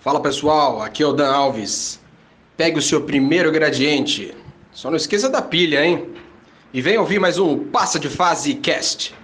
Fala pessoal, aqui é o Dan Alves. Pegue o seu primeiro gradiente. Só não esqueça da pilha, hein? E vem ouvir mais um Passa de Fase Cast.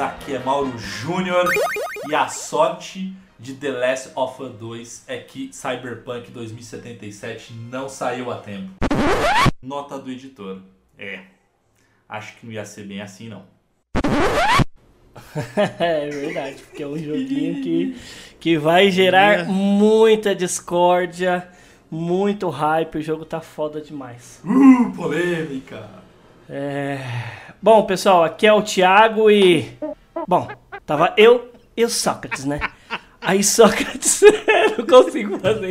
Aqui é Mauro Júnior e a sorte de The Last of Us 2 é que Cyberpunk 2077 não saiu a tempo. Nota do editor. É. Acho que não ia ser bem assim não. é verdade, porque é um joguinho que, que vai gerar muita discórdia, muito hype. O jogo tá foda demais. Uh, polêmica! É... Bom, pessoal, aqui é o Thiago e. Bom, tava eu e o Sócrates, né? Aí Sócrates, não consigo fazer.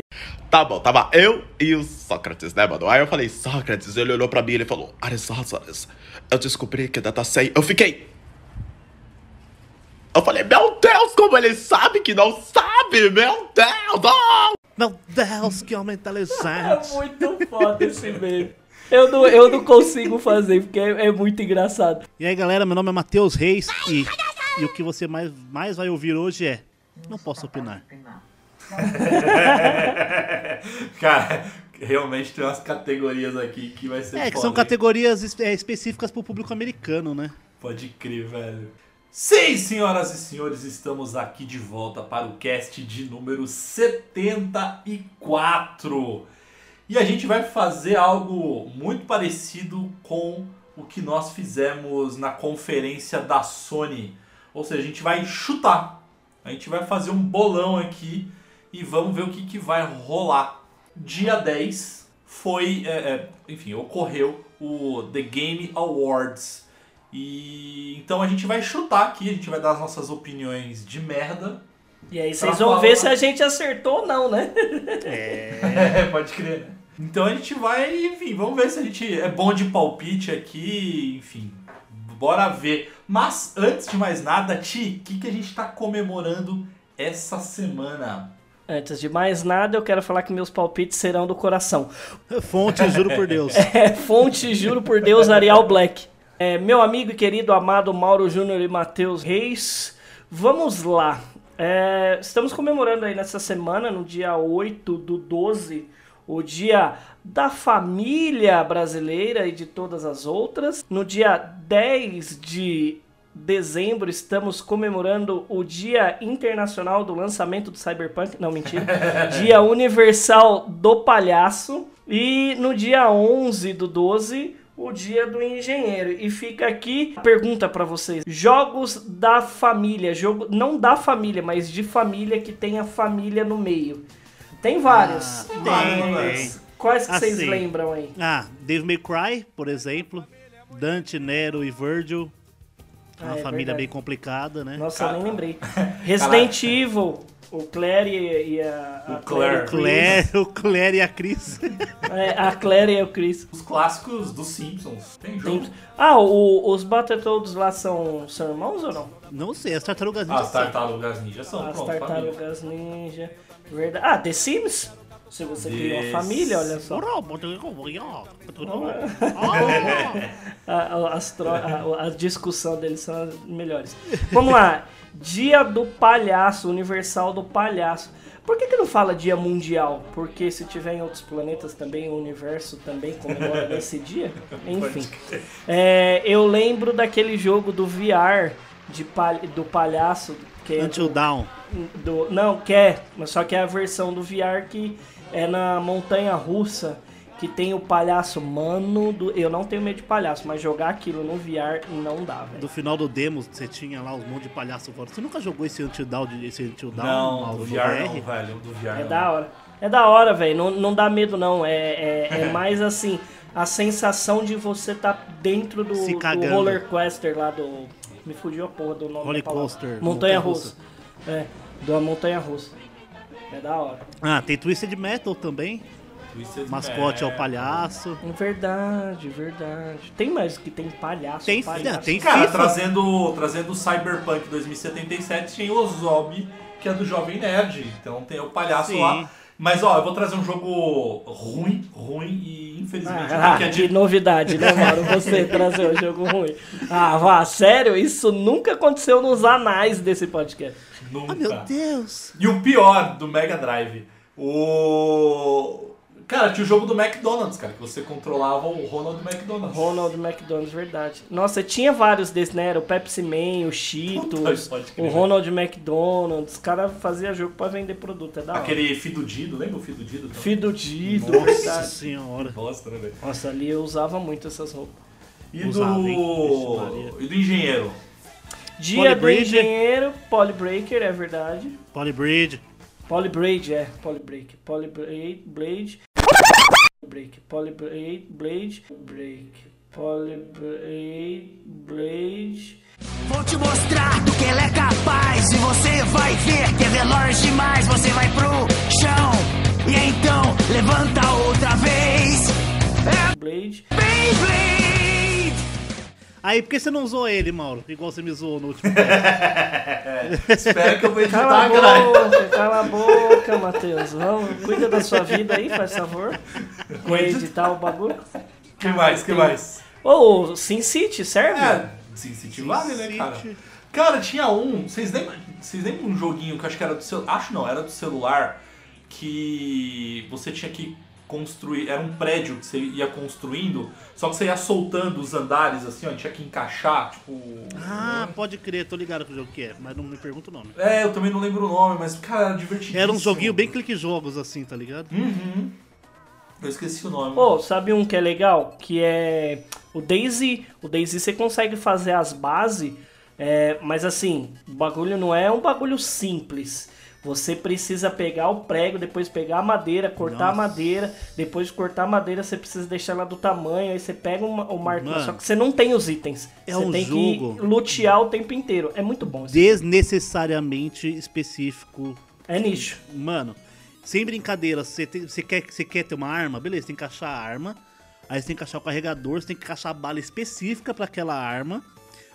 Tá bom, tava eu e o Sócrates, né, mano? Aí eu falei, Sócrates, ele olhou pra mim e ele falou, Aristóteles, eu descobri que data 100. Eu fiquei. Eu falei, meu Deus, como ele sabe que não sabe, meu Deus! Oh! Meu Deus, que homem inteligente! É muito foda esse meme. Eu não, eu não consigo fazer, porque é, é, muito engraçado. E aí, galera, meu nome é Matheus Reis e, e o que você mais, mais vai ouvir hoje é Não posso opinar. Cara, realmente tem umas categorias aqui que vai ser É, que são categorias é, específicas pro público americano, né? Pode crer, velho. Sim, senhoras e senhores, estamos aqui de volta para o cast de número 74. E a gente vai fazer algo muito parecido com o que nós fizemos na conferência da Sony. Ou seja, a gente vai chutar. A gente vai fazer um bolão aqui e vamos ver o que, que vai rolar. Dia 10 foi, é, é, enfim, ocorreu o The Game Awards. E então a gente vai chutar aqui, a gente vai dar as nossas opiniões de merda. E aí vocês vão ver se a gente acertou ou não, né? É, pode crer, né? Então a gente vai, enfim, vamos ver se a gente é bom de palpite aqui, enfim. Bora ver. Mas antes de mais nada, Ti, o que, que a gente está comemorando essa semana? Antes de mais nada, eu quero falar que meus palpites serão do coração. Fonte, juro por Deus. é, fonte, juro por Deus, Arial Black. É, meu amigo e querido amado Mauro Júnior e Matheus Reis, vamos lá. É, estamos comemorando aí nessa semana, no dia 8 do 12, o dia da família brasileira e de todas as outras. No dia 10 de dezembro estamos comemorando o Dia Internacional do Lançamento do Cyberpunk, não mentira, Dia Universal do Palhaço. E no dia 11 do 12 o Dia do Engenheiro. E fica aqui a pergunta para vocês: jogos da família, jogo não da família, mas de família que tenha família no meio. Tem vários. Ah, vários. Quais que assim, vocês lembram aí? Ah, Dave May Cry, por exemplo. Dante, Nero e Virgil. É uma Ah, é família verdade. bem complicada, né? Nossa, eu nem lembrei. Resident Evil, o Claire e, e a, a O Claire. e Claire, o Claire e a Cris. Chris. É, a Claire e o Chris. Os clássicos dos Simpsons. Tem jogo. Tem- Ah, o- os Battletoads lá são, são irmãos ou não? Não sei, as tartarugas ninja As são. tartarugas ninja são, As pronto, família. tartarugas ninja. Verdade. Ah, The Sims? Se você criou The a família, olha só. A, a- a- a discussão deles são as melhores. Vamos lá. Dia do palhaço, universal do palhaço. Por que, que não fala dia mundial? Porque se tiver em outros planetas também, o universo também comemora nesse dia? Enfim. É, eu lembro daquele jogo do VR de pal- do palhaço. Que é Until Down. do, não, quer, mas só que é a versão do VR que é na montanha russa que tem o palhaço, mano, do... eu não tenho medo de palhaço, mas jogar aquilo no VR não dá, velho. No final do demo, você tinha lá uns monte de palhaço fora. Você nunca jogou esse Until Down, esse Until Down Não, Mauro, do no VR não, velho. Do VR É não. da hora. É da hora, velho. Não, não dá medo, não. É, é, é mais assim, a sensação de você tá dentro do, Se do roller coaster lá do. Me fugiu a porra do nome. Roller coaster, Montanha montanha russa. É, da montanha russa. É da hora. Ah, tem Twisted Metal também. Twisted Mascote é o palhaço. Verdade, verdade. Tem mais que tem palhaço. Tem- palhaço. tem- Cara, FIFA. trazendo, trazendo o Cyberpunk 2077, tem o Ozob, que é do Jovem Nerd. Então tem o palhaço Sim. lá. Mas ó, eu vou trazer um jogo ruim, ruim e infelizmente Ah, que é que de novidade, né, Mauro? Você trazer um jogo ruim. Ah, vá, sério? Isso nunca aconteceu nos anais desse podcast. nunca. Ah, meu Deus. E o pior do Mega Drive, o. Cara, tinha o jogo do McDonald's, cara, que você controlava o Ronald McDonald. Ronald McDonald's, verdade. Nossa, tinha vários desses, né? Era o Pepsi Man, o Cheetos, crer. o Ronald McDonald's. Os caras faziam jogo pra vender produto, é da hora. Aquele Fidudido, lembra o Fidudido? Fidudido, Nossa verdade. senhora. Bosta, né, velho? Nossa, ali eu usava muito essas roupas. E Usava, hein? Do. Maria. E do engenheiro. Dia do engenheiro, Polybreaker, é verdade. Polybridge. Polybraid, é, Polybreak. Polybraid, Blade. Break. Polybraid, Blade. Break. Polybraid, Blade. Vou te mostrar do que ele é capaz e você vai ver que é veloz demais. Você vai pro chão e então levanta outra vez. É Blade. Beyblade! Aí, por que você não usou ele, Mauro? Igual você me zoou no último. Espera que eu vou Cala a editar, boca, cala a boca, Matheus. Vamos, cuida da sua vida aí, faz favor. Vou editar o bagulho. que mais? que mais? Ô, o Sin City, serve? É, Sim City vale, né, cara? Cara, tinha um. Vocês lembram, vocês lembram um joguinho que acho que era do celular? Acho não, era do celular. Que você tinha que construir. Era um prédio que você ia construindo, só que você ia soltando os andares assim, ó, tinha que encaixar, tipo. Ah, pode crer, tô ligado com o jogo que é, mas não me pergunta o nome. É, eu também não lembro o nome, mas, cara, era divertido. Era um joguinho bem clique jogos assim, tá ligado? Uhum. Eu esqueci o nome. Pô, sabe um que é legal? Que é o Daisy. O Daisy você consegue fazer as bases, é, mas assim, o bagulho não é um bagulho simples. Você precisa pegar o prego, depois pegar a madeira, cortar a Nossa. madeira, depois de cortar a madeira você precisa deixar ela do tamanho, aí você pega uma- o marco, Mano. só que você não tem os itens. É você um tem jogo- que lutear o tempo inteiro. É muito bom. Desnecessariamente específico. É nicho. Mano, sem brincadeira, você, tem- você quer, você quer ter uma arma? Beleza, tem que achar a arma. Aí você tem que achar o carregador, você tem que achar a bala específica pra aquela arma.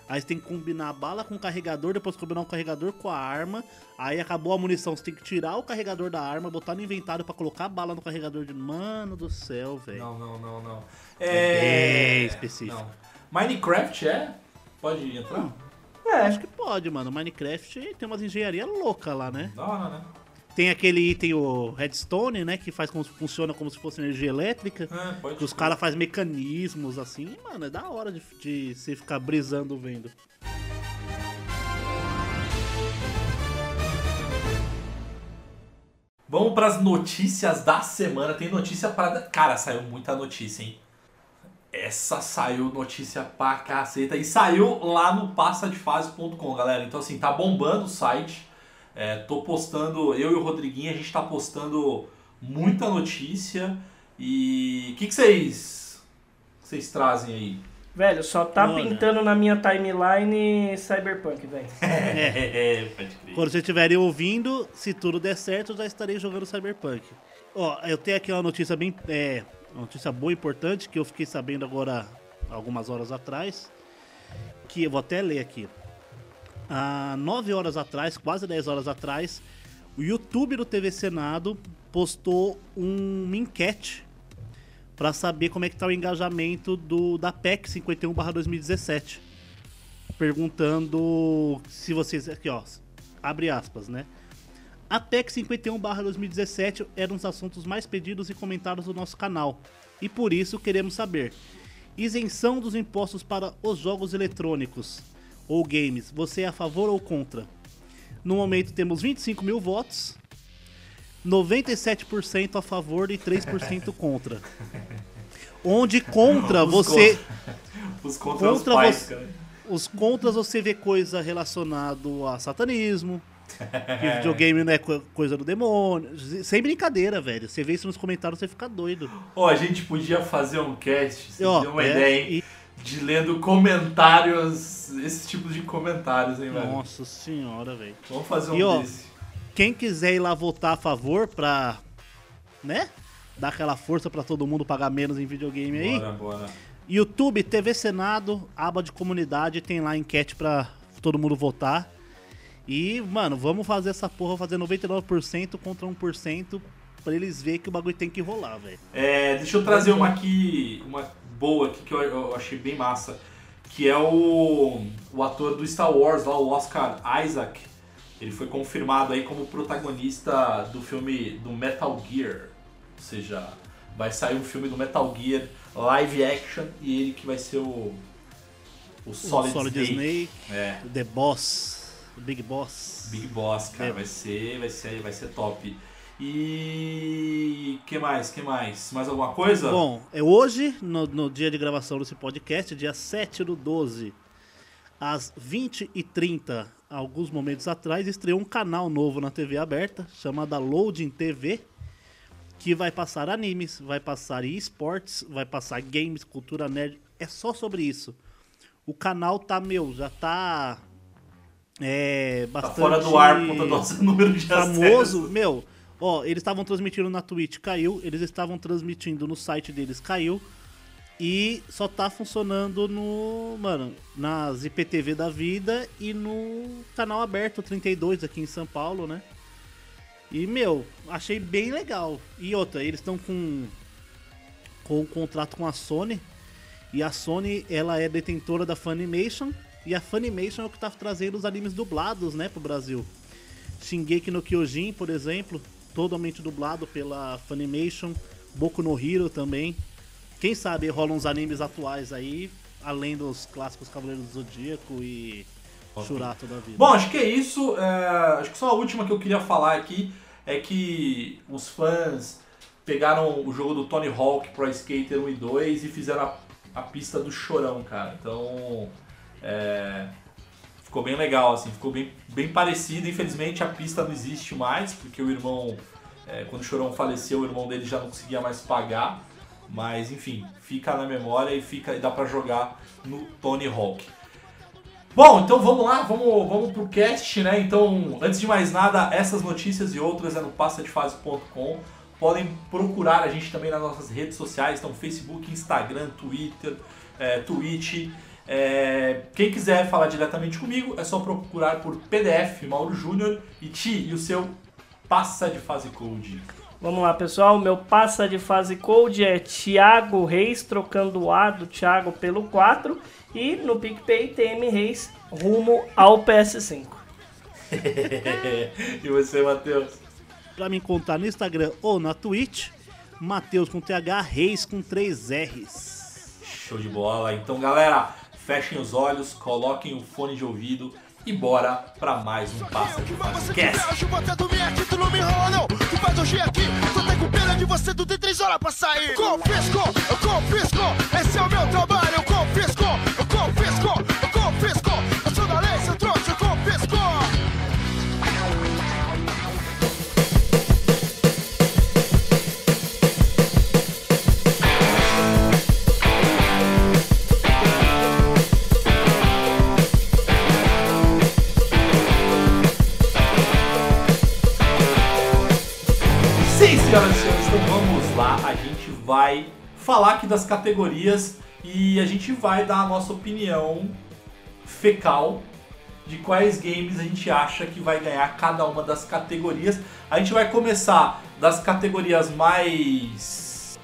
Aí você tem que combinar a bala com o carregador, depois combinar o carregador com a arma. Aí acabou a munição, você tem que tirar o carregador da arma, botar no inventário pra colocar a bala no carregador de. Mano do céu, velho. Não, não, não, não. É bem específico. não. Minecraft é? Pode entrar? É. Acho que pode, mano. Minecraft tem umas engenharia louca lá, né? Da hora, né? Tem aquele item, o Redstone, né? Que faz como, funciona como se fosse energia elétrica. É, Que os caras fazem mecanismos assim, mano, é da hora de, de você ficar brisando vendo. Vamos pras notícias da semana. Tem notícia para. Cara, saiu muita notícia, hein? Essa saiu notícia pra caceta. E saiu lá no passadefase.com, galera. Então, assim, tá bombando o site. É, tô postando, eu e o Rodriguinho, a gente tá postando muita notícia. E o que que vocês vocês trazem aí? Velho, só tá Olha. pintando na minha timeline Cyberpunk, velho. É, pode crer. Quando vocês estiverem ouvindo, se tudo der certo, eu já estarei jogando Cyberpunk. Ó, eu tenho aqui uma notícia bem. É, uma notícia boa e importante que eu fiquei sabendo agora algumas horas atrás. Que eu vou até ler aqui. Há 9 horas atrás, quase 10 horas atrás, o YouTube do TV Senado postou uma enquete para saber como é que tá o engajamento do, da PEC 51/2017 perguntando se vocês. Aqui, ó. Abre aspas, né? A PEC 51-2017 era um dos assuntos mais pedidos e comentados do nosso canal. E por isso queremos saber: isenção dos impostos para os jogos eletrônicos ou games, você é a favor ou contra? No momento temos 25 mil votos. 97% a favor e 3% contra. Onde contra Os você. Os contra os Contra pais, você- cara. Os contras você vê coisa relacionada a satanismo. Que videogame não é co- coisa do demônio. Sem brincadeira, velho. Você vê isso nos comentários, você fica doido. Ó, a gente podia fazer um cast, você Ó, deu uma é, ideia, hein? e- De lendo comentários, esse tipo de comentários, hein, velho? Nossa senhora, velho. Vamos fazer um E, ó, desse. Quem quiser ir lá votar a favor pra. né? Dar aquela força pra todo mundo pagar menos em videogame aí. Bora, bora. YouTube, TV Senado, aba de comunidade, tem lá enquete pra todo mundo votar. E, mano, vamos fazer essa porra, fazer 99% contra 1% pra eles verem que o bagulho tem que rolar, velho. É, deixa eu trazer uma aqui, uma boa aqui que eu, eu achei bem massa, que é o, o ator do Star Wars lá, o Oscar Isaac. Ele foi confirmado aí como protagonista do filme do Metal Gear. Ou seja, vai sair um filme do Metal Gear live action e ele que vai ser o o Solid, o Solid Snake. Snake, É, The Boss, o Big Boss. Big Boss, cara, É. vai ser, vai ser, vai ser top. E que mais? Que mais? Mais alguma coisa? Bom, é hoje, no, no dia de gravação desse podcast, dia 7 do 12, às 20h30, alguns momentos atrás, estreou um canal novo na TV aberta, chamada Loading TV, que vai passar animes, vai passar esportes, vai passar games, cultura nerd, é só sobre isso. O canal tá, meu, já tá... É, tá bastante... fora do ar por conta do nosso número de famoso, acessos. meu, ó, eles estavam transmitindo na Twitch, caiu, eles estavam transmitindo no site deles, caiu, e só tá funcionando no, mano, nas IPTV da vida e no canal aberto 32 aqui em São Paulo, né? E, meu, achei bem legal. E outra, eles estão com, com um contrato com a Sony, e a Sony, ela é detentora da Funimation, e a Funimation é o que tá trazendo os animes dublados, né, pro Brasil. Shingeki no Kyojin, por exemplo, totalmente dublado pela Funimation, Boku no Hero também. Quem sabe rolam uns animes atuais aí, além dos clássicos Cavaleiros do Zodíaco e Churato da vida. Bom, acho que é isso. é, acho que só a última que eu queria falar aqui é que os fãs pegaram o jogo do Tony Hawk Pro Skater 1 e 2 e fizeram a, a pista do Chorão, cara. Então, é, ficou bem legal, assim, ficou bem, bem parecido. Infelizmente a pista não existe mais, porque o irmão, é, quando o Chorão faleceu, o irmão dele já não conseguia mais pagar. Mas enfim, fica na memória e fica e dá pra jogar no Tony Hawk. Bom, então vamos lá, vamos, vamos pro cast, né? Então, antes de mais nada, essas notícias e outras é no passadefase.com. Podem procurar a gente também nas nossas redes sociais, então Facebook, Instagram, Twitter, é, Twitch. É, quem quiser falar diretamente comigo, é só procurar por PDF Mauro Júnior e Ti e o seu Passa de Fase Code. Vamos lá, pessoal. Meu passa de fase code é Thiago Reis, trocando o A do Thiago pelo 4. E no PicPay, TM Reis, rumo ao PS5. e você, Matheus? Pra me encontrar no Instagram ou na Twitch, Matheus com TH, Reis com 3 R's. Show de bola. Então, galera, fechem os olhos, coloquem o fone de ouvido e bora pra mais um Passa de Mas Fase você Cast. quiser, acho botando minha aqui, tu não me enrola não. Tu faz hoje aqui, tô até com pena de você, tu tem três horas pra sair. Confisco, eu confisco, esse é o meu trabalho eu confisco, vai falar aqui das categorias e a gente vai dar a nossa opinião fecal de quais games a gente acha que vai ganhar cada uma das categorias. A gente vai começar das categorias mais.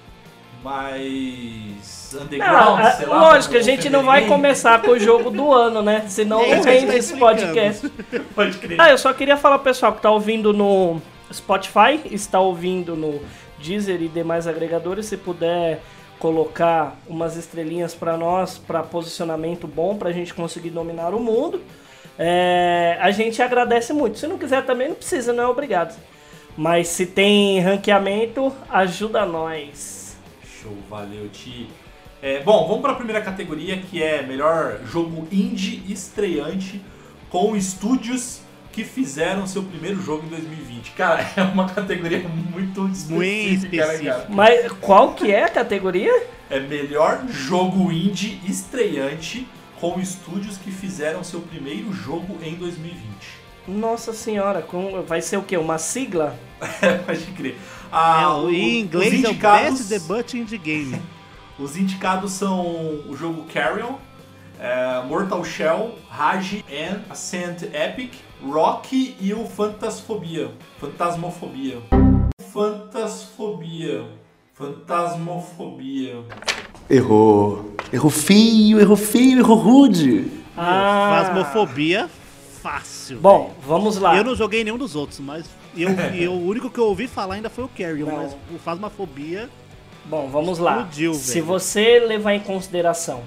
mais. underground, Não, sei é, lá. lógico, a gente não vai começar com o jogo do ano, né? Senão não rende esse podcast. Pode crer. Ah, eu só queria falar pro pessoal que tá ouvindo no Spotify, está ouvindo no Deezer e demais agregadores, se puder colocar umas estrelinhas pra nós, pra posicionamento bom, pra gente conseguir dominar o mundo, é, a gente agradece muito. Se não quiser também, não precisa, não é obrigado. Mas se tem ranqueamento, ajuda nós. Show, valeu, Ti. É, bom, vamos para a primeira categoria que é melhor jogo indie estreante com estúdios que fizeram seu primeiro jogo em 2020. Cara, é uma categoria muito específica, Muito né, cara? específica. Mas qual que é a categoria? É melhor jogo indie estreante com estúdios que fizeram seu primeiro jogo em 2020. Nossa senhora, com- vai ser o quê? Uma sigla? É, pode crer. É, Ah, o- o- em inglês os é o indicados, Best Debut Indie Game. Os indicados são o jogo Carrion, é, Mortal Shell, Rage and Ascent Epic, Rock e o Fantasfobia. Fantasmofobia. Fantasfobia. Fantasmofobia. Errou. Errou feio, errou feio, errou rude. Ah, Fasmofobia, fácil. Bom, vamos lá. Eu não joguei nenhum dos outros, mas eu, eu- o único que eu ouvi falar ainda foi o Carrion, Não. mas o Fasmofobia Bom, vamos lá. Explodiu, Se você levar em consideração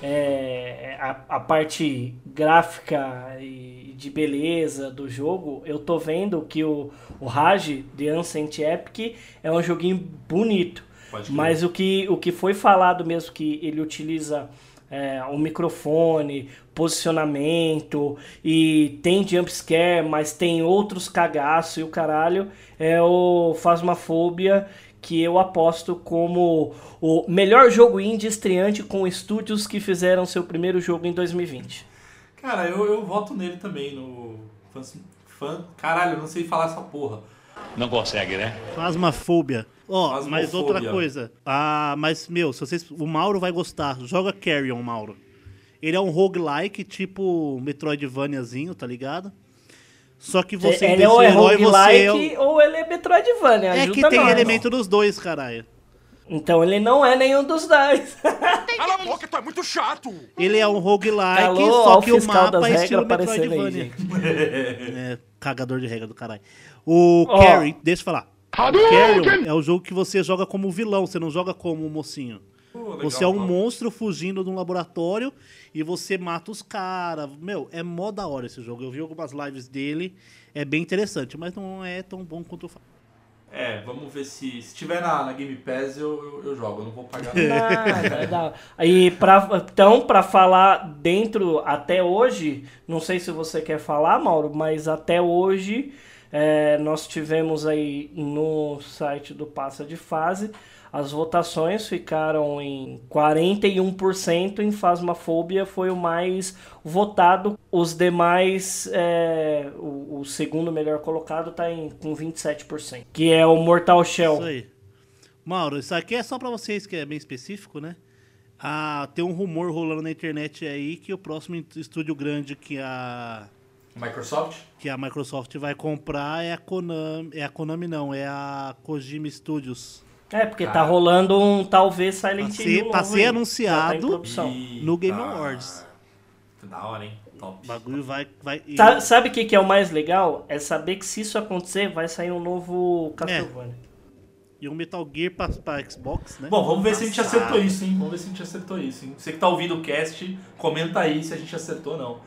é, a, a parte gráfica e de beleza do jogo, eu tô vendo que o, o Rage, The Ancient Epic, é um joguinho bonito. Mas o que, o que foi falado mesmo, que ele utiliza é, o microfone, posicionamento e tem jumpscare, mas tem outros cagaços e o caralho, é o Phasmophobia, que eu aposto como o melhor jogo indie estreante com estúdios que fizeram seu primeiro jogo em 2020. Cara, eu, eu voto nele também no. Fã, caralho, eu não sei falar essa porra. Não consegue, né? Fasmafobia. Ó, Fasmofobia. mas outra coisa. Ah, mas, meu, se vocês, o Mauro vai gostar. Joga Carrion, Mauro. Ele é um roguelike, tipo Metroidvaniazinho, tá ligado? Só que você, ele ser é herói, você roguelike é... o- ou ele é Metroidvania, É que tem nós. elemento dos dois, caralho. Então ele não é nenhum dos dois. Cala a boca, tu é muito chato! Ele é um roguelike, Alô, só que o mapa das é regras estilo Metroidvania. É, cagador de regra do caralho. O Ó. Carry, deixa eu falar. Carrion é o jogo que você joga como vilão, você não joga como mocinho. Legal, Você é um top. monstro fugindo de um laboratório e você mata os caras. Meu, é mó da hora esse jogo. Eu vi algumas lives dele, é bem interessante, mas não é tão bom quanto o É, vamos ver se. Se tiver na, na Game Pass, eu, eu, eu jogo, eu não vou pagar. Nada, nada. Aí, pra, então, pra falar dentro, até hoje, não sei se você quer falar, Mauro, mas até hoje é, nós tivemos aí no site do Passa de Fase, as votações ficaram em 41% em Fasmafobia foi o mais votado. Os demais, é, o, o segundo melhor colocado tá em, com 27%, que é o Mortal Shell. Isso aí. Mauro, isso aqui é só pra vocês que é bem específico, né? Ah, tem um rumor rolando na internet aí que o próximo estúdio grande que a Microsoft? que a Microsoft vai comprar é a Konami, é a Konami não, é a Kojima Studios. É, porque tá Cara. rolando um talvez Silent Pra Hill ser- pra ser aí. anunciado. Tá. No Game. Awards. Que da hora, hein? Top. O bagulho vai vai e- Sa- Sabe o que, que é o mais legal? É saber que se isso acontecer, vai sair um novo Castlevania. e um Metal Gear pra, pra Xbox, né? Bom, vamos ver se a gente acertou isso, hein? Vamos ver se a gente acertou isso, hein? Você que tá ouvindo o cast, comenta aí se a gente acertou ou não.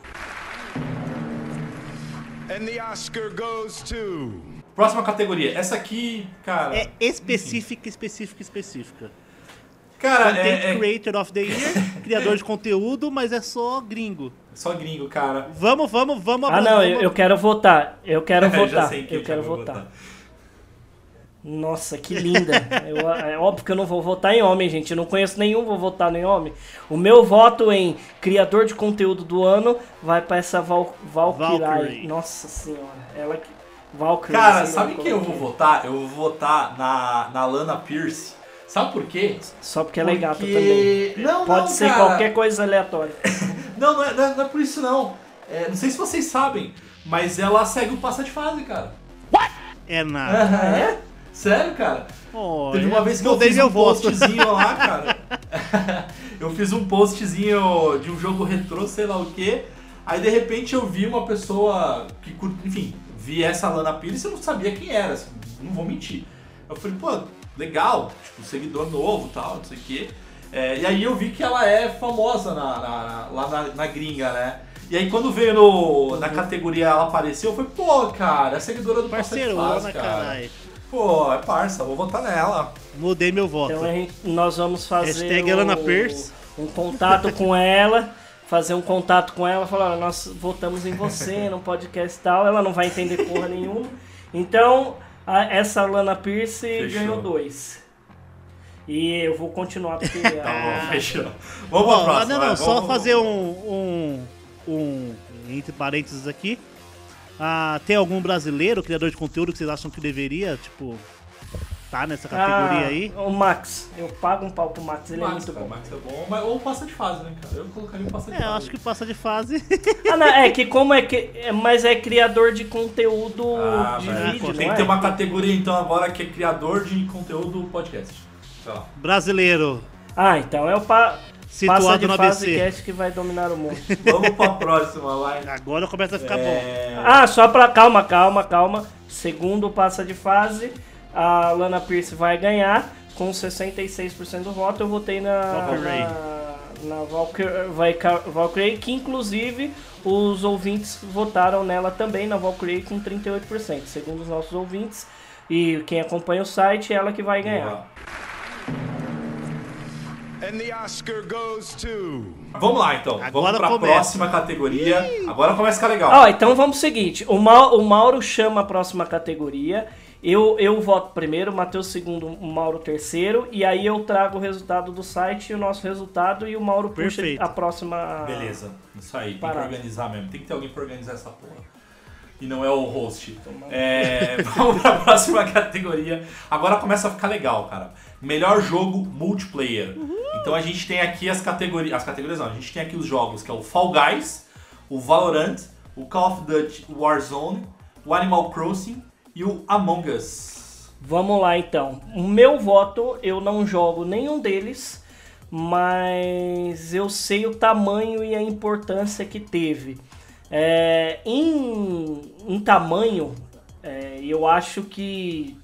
And the Oscar goes to. Próxima categoria. Essa aqui, cara. É específica, específica, específica. cara, Content é, é Creator of the Year, criador de conteúdo, mas é só gringo. só gringo, cara. Vamos, vamos, vamos. Ah, não, eu, vamos- eu quero votar. Eu quero Eu já votar. Eu que quero vou votar. Nossa, que linda. Eu- é óbvio que eu não vou votar em homem, gente. Eu não conheço nenhum, vou votar em homem. O meu voto em criador de conteúdo do ano vai pra essa Val, Valkyrie. Valkyrie. Nossa senhora. Ela que. Valkyrie. Cara, assim, sabe quem eu vou coloquei. votar? Eu vou votar na, na Lana Pierce. Sabe por quê? Só porque ela é gata Porque- também. Não, Pode não, ser cara. qualquer coisa aleatória. Não, não é, não é- não é por isso não. É, não sei se vocês sabem, mas ela segue o passa de fase, cara. É nada. É? Sério, cara? Olha, Teve uma vez que eu fiz um postzinho lá, cara. eu fiz um postzinho de um jogo retrô, sei lá o quê. Aí de repente eu vi uma pessoa que, enfim, vi essa Lana Pires e eu não sabia quem era, assim, não vou mentir. Eu falei, pô, legal, tipo, seguidor novo e tal, não sei o quê. É, e aí eu vi que ela é famosa na, na- lá na, na gringa, né? E aí quando veio no, na categoria ela apareceu, eu falei, pô, cara, é seguidora do Passa Fase, cara. caralho. Pô, é parça, vou votar nela. Mudei meu voto. Então nós vamos fazer Hashtag o- Alana Pierce. um contato com ela, fazer um contato com ela, falar, "Olha, nós votamos em você no podcast e tal, ela não vai entender porra nenhuma. Então, a- essa Alana Pierce Fechou. ganhou dois. E eu vou continuar porque Tá a- bom, fechou. Vamos pra próxima. não, não, vai, só vamos- fazer um, um, um, entre parênteses aqui. Ah, tem algum brasileiro, criador de conteúdo, que vocês acham que deveria, tipo, tá nessa categoria Ah, aí? O Max, eu pago um pau pro Max, ele Max, é muito cara, bom. Max é bom, mas, ou passa de fase, né, cara? Eu colocaria um passa de É, fase. eu acho que passa de fase. Ah, não, é que como é que. é- Mas é criador de conteúdo Ah, de mas vídeo, tem não que ter é? uma categoria então agora que é criador de conteúdo podcast. Brasileiro. Ah, então é o pa... Situado passa de no fase ABC. cast que vai dominar o mundo. Vamos pra próxima, vai. Agora começa a ficar bom. É... Ah, só pra. Calma, calma, calma. Segundo passa de fase, a Lana Pierce vai ganhar com 66% do voto. Eu votei na. Valkyrie. Na, na Valkyrie, Valkyrie- que inclusive os ouvintes votaram nela também, na Valkyrie, com 38%. Segundo os nossos ouvintes e quem acompanha o site, é ela que vai ganhar. And the Oscar goes to. Vamos lá então. Agora Vamos pra começa. próxima categoria. Agora começa a ficar legal. Ó, então vamos pro seguinte: o, Mau- o Mauro chama a próxima categoria. Eu, eu voto primeiro, o Matheus segundo, o Mauro terceiro. E aí eu trago o resultado do site, o nosso resultado, e o Mauro puxa Perfeito. a próxima. Beleza, isso aí, tem Parada. que organizar mesmo. Tem que ter alguém pra organizar essa porra. E não é o host. É, vamos pra próxima categoria. Agora começa a ficar legal, cara. Melhor jogo multiplayer. Então a gente tem aqui as categorias. As categorias não, a gente tem aqui os jogos que é o Fall Guys, o Valorant, o Call of Duty Warzone, o Animal Crossing e o Among Us. Vamos lá então. O meu voto, eu não jogo nenhum deles, mas eu sei o tamanho e a importância que teve. É, em, em tamanho, é, eu acho que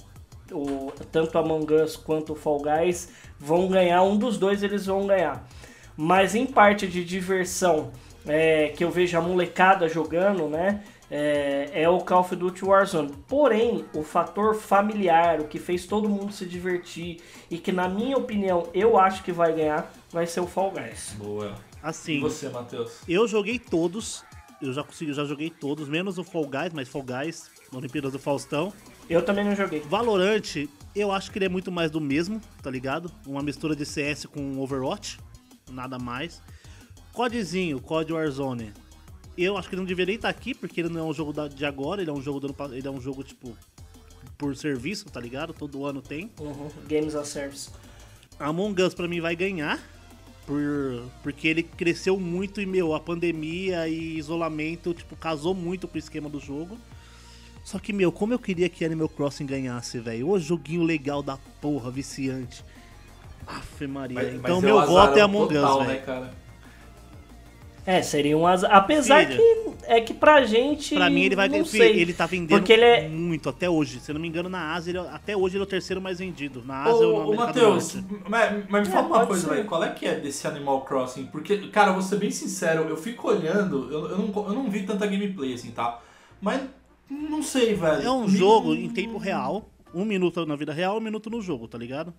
o, tanto Among Us quanto o Fall Guys vão ganhar, um dos dois eles vão ganhar. Mas em parte de diversão, é, que eu vejo a molecada jogando, né? É, é o Call of Duty Warzone. Porém, o fator familiar, o que fez todo mundo se divertir e que, na minha opinião, eu acho que vai ganhar, vai ser o Fall Guys. Boa. E Assim, você, Matheus? eu joguei todos. Eu já consegui, já joguei todos, menos o Fall Guys, mas Fall Guys, Olimpíadas do Faustão. Eu também não joguei. Valorant, eu acho que ele é muito mais do mesmo, tá ligado? Uma mistura de CS com Overwatch, nada mais. Codezinho, Code Warzone. Eu acho que ele não deveria estar aqui, porque ele não é um jogo da- de agora, ele é um jogo do ano ele é um jogo tipo por serviço, tá ligado? Todo ano tem. Uhum. Games as Service. Among Us pra mim vai ganhar. Por, porque ele cresceu muito e, meu, a pandemia e isolamento, tipo, casou muito pro esquema do jogo. Só que, meu, como eu queria que Animal Crossing ganhasse, velho. Ô joguinho legal da porra, viciante. Aff, Maria. Mas- então, mas meu o voto é o Among Us, né, velho. cara? É, seria um azar. Apesar Filha. que é que pra gente. Pra mim, ele vai não sei. Ele tá vendendo Porque ele é. muito até hoje. Se eu não me engano, na Ásia, ele- até hoje ele é o terceiro mais vendido. Na Ásia ou na Ô, ô Matheus, mas, mas me É, fala uma coisa, velho. Qual é que é desse Animal Crossing? Porque, cara, vou ser bem sincero, eu fico olhando, eu, eu, não, eu não vi tanta gameplay assim, tá? Mas não sei, velho. É um Me- jogo em tempo real. Um minuto na vida real, um minuto no jogo, tá ligado?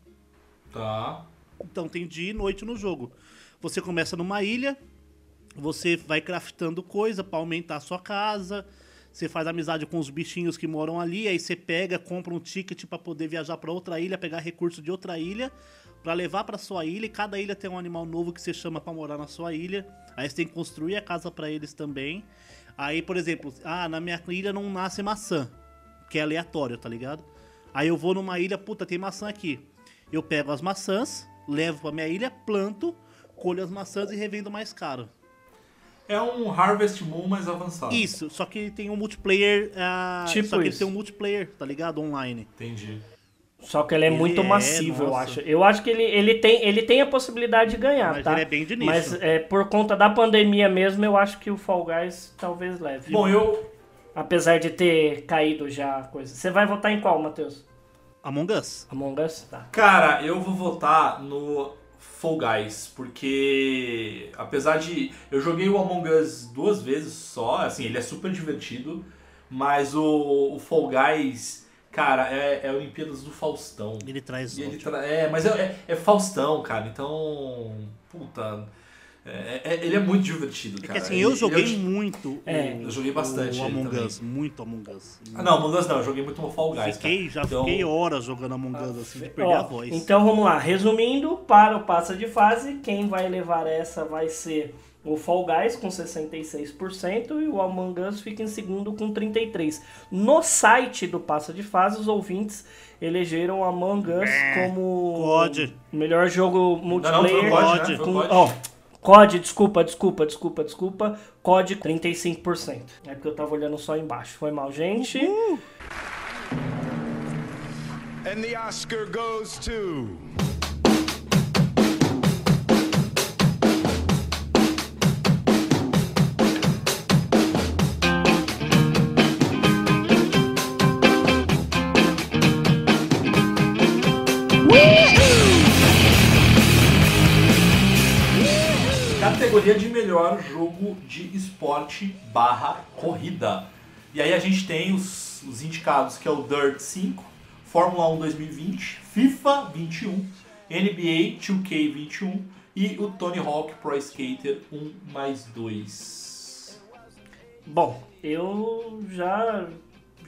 Tá. Então tem dia e noite no jogo. Você começa numa ilha, você vai craftando coisa pra aumentar a sua casa. Você faz amizade com os bichinhos que moram ali, aí você pega, compra um ticket pra poder viajar pra outra ilha, pegar recurso de outra ilha pra levar pra sua ilha. E cada ilha tem um animal novo que você chama pra morar na sua ilha. Aí você tem que construir a casa pra eles também. Aí, por exemplo, ah, na minha ilha não nasce maçã, que é aleatório, tá ligado? Aí eu vou numa ilha, puta, tem maçã aqui. Eu pego as maçãs, levo pra minha ilha, planto, colho as maçãs e revendo mais caro. É um Harvest Moon mais avançado. Isso, só que tem um multiplayer. ah, Tipo só que ele isso. tem um multiplayer, tá ligado? Online. Entendi. Só que ele é Ele muito é, massivo, eu nossa. acho. Eu acho que ele, ele, tem, ele tem a possibilidade de ganhar, Mas tá? ele é bem de nicho. Mas é, por conta da pandemia mesmo, eu acho que o Fall Guys talvez leve. Bom, eu. Apesar de ter caído já a coisa. Você vai votar em qual, Matheus? Among Us. Among Us? Tá. Cara, eu vou votar no Fall Guys, porque apesar de. Eu joguei o Among Us duas vezes só, assim, ele é super divertido, mas o, o Fall Guys, cara, é, é Olimpíadas do Faustão. Ele traz. Ele tra- É, mas é, é, é Faustão, cara, então. Puta. É- é- ele é muito divertido, É que cara. assim, eu Ele- joguei ele- muito É, o, eu joguei bastante o Among também. Us, muito Among Us. Ah, não, Among Us não, eu joguei muito Fall Guys. Fiquei, cara. já Então- fiquei horas jogando Among Us, assim, de perder Ó, a voz. Então vamos lá, resumindo, para o passa de fase, quem vai levar essa vai ser o Fall Guys com 66% e o Among Us fica em segundo com 33%. No site do passa de fase, os ouvintes elegeram o Among Us como COD. melhor jogo Não, não, multiplayer. foi o COD. né? Foi o com, COD. COD, desculpa, desculpa, desculpa, desculpa. COD 35%. É porque eu tava olhando só embaixo. Foi mal, gente. And the Oscar goes to. Categoria de melhor jogo de esporte barra corrida. E aí a gente tem os, os indicados que é o Dirt 5, Fórmula 1 2020, FIFA 21, NBA 2K 21 e o Tony Hawk Pro Skater 1 mais 2. Bom, eu já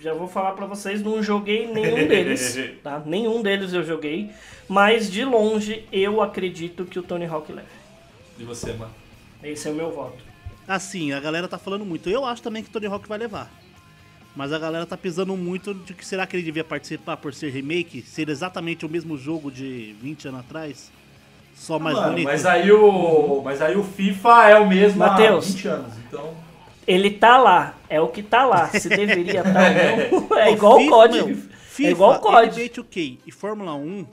já vou falar pra vocês, não joguei nenhum deles, tá? Nenhum deles eu joguei, mas de longe eu acredito que o Tony Hawk leve. E você, mano? Esse é o meu voto. Assim, a galera tá falando muito. Eu acho também que Tony Hawk vai levar. Mas a galera tá pisando muito de que será que ele devia participar por ser remake? Ser exatamente o mesmo jogo de 20 anos atrás? Só mais Mano, bonito? mas aí o mas aí o FIFA é o mesmo Mateus. há 20 anos, então Ele tá lá, é o que tá lá. Se deveria estar não, é igual o COD. meu, FIFA, é igual o COD. NBA 2K e Fórmula 1,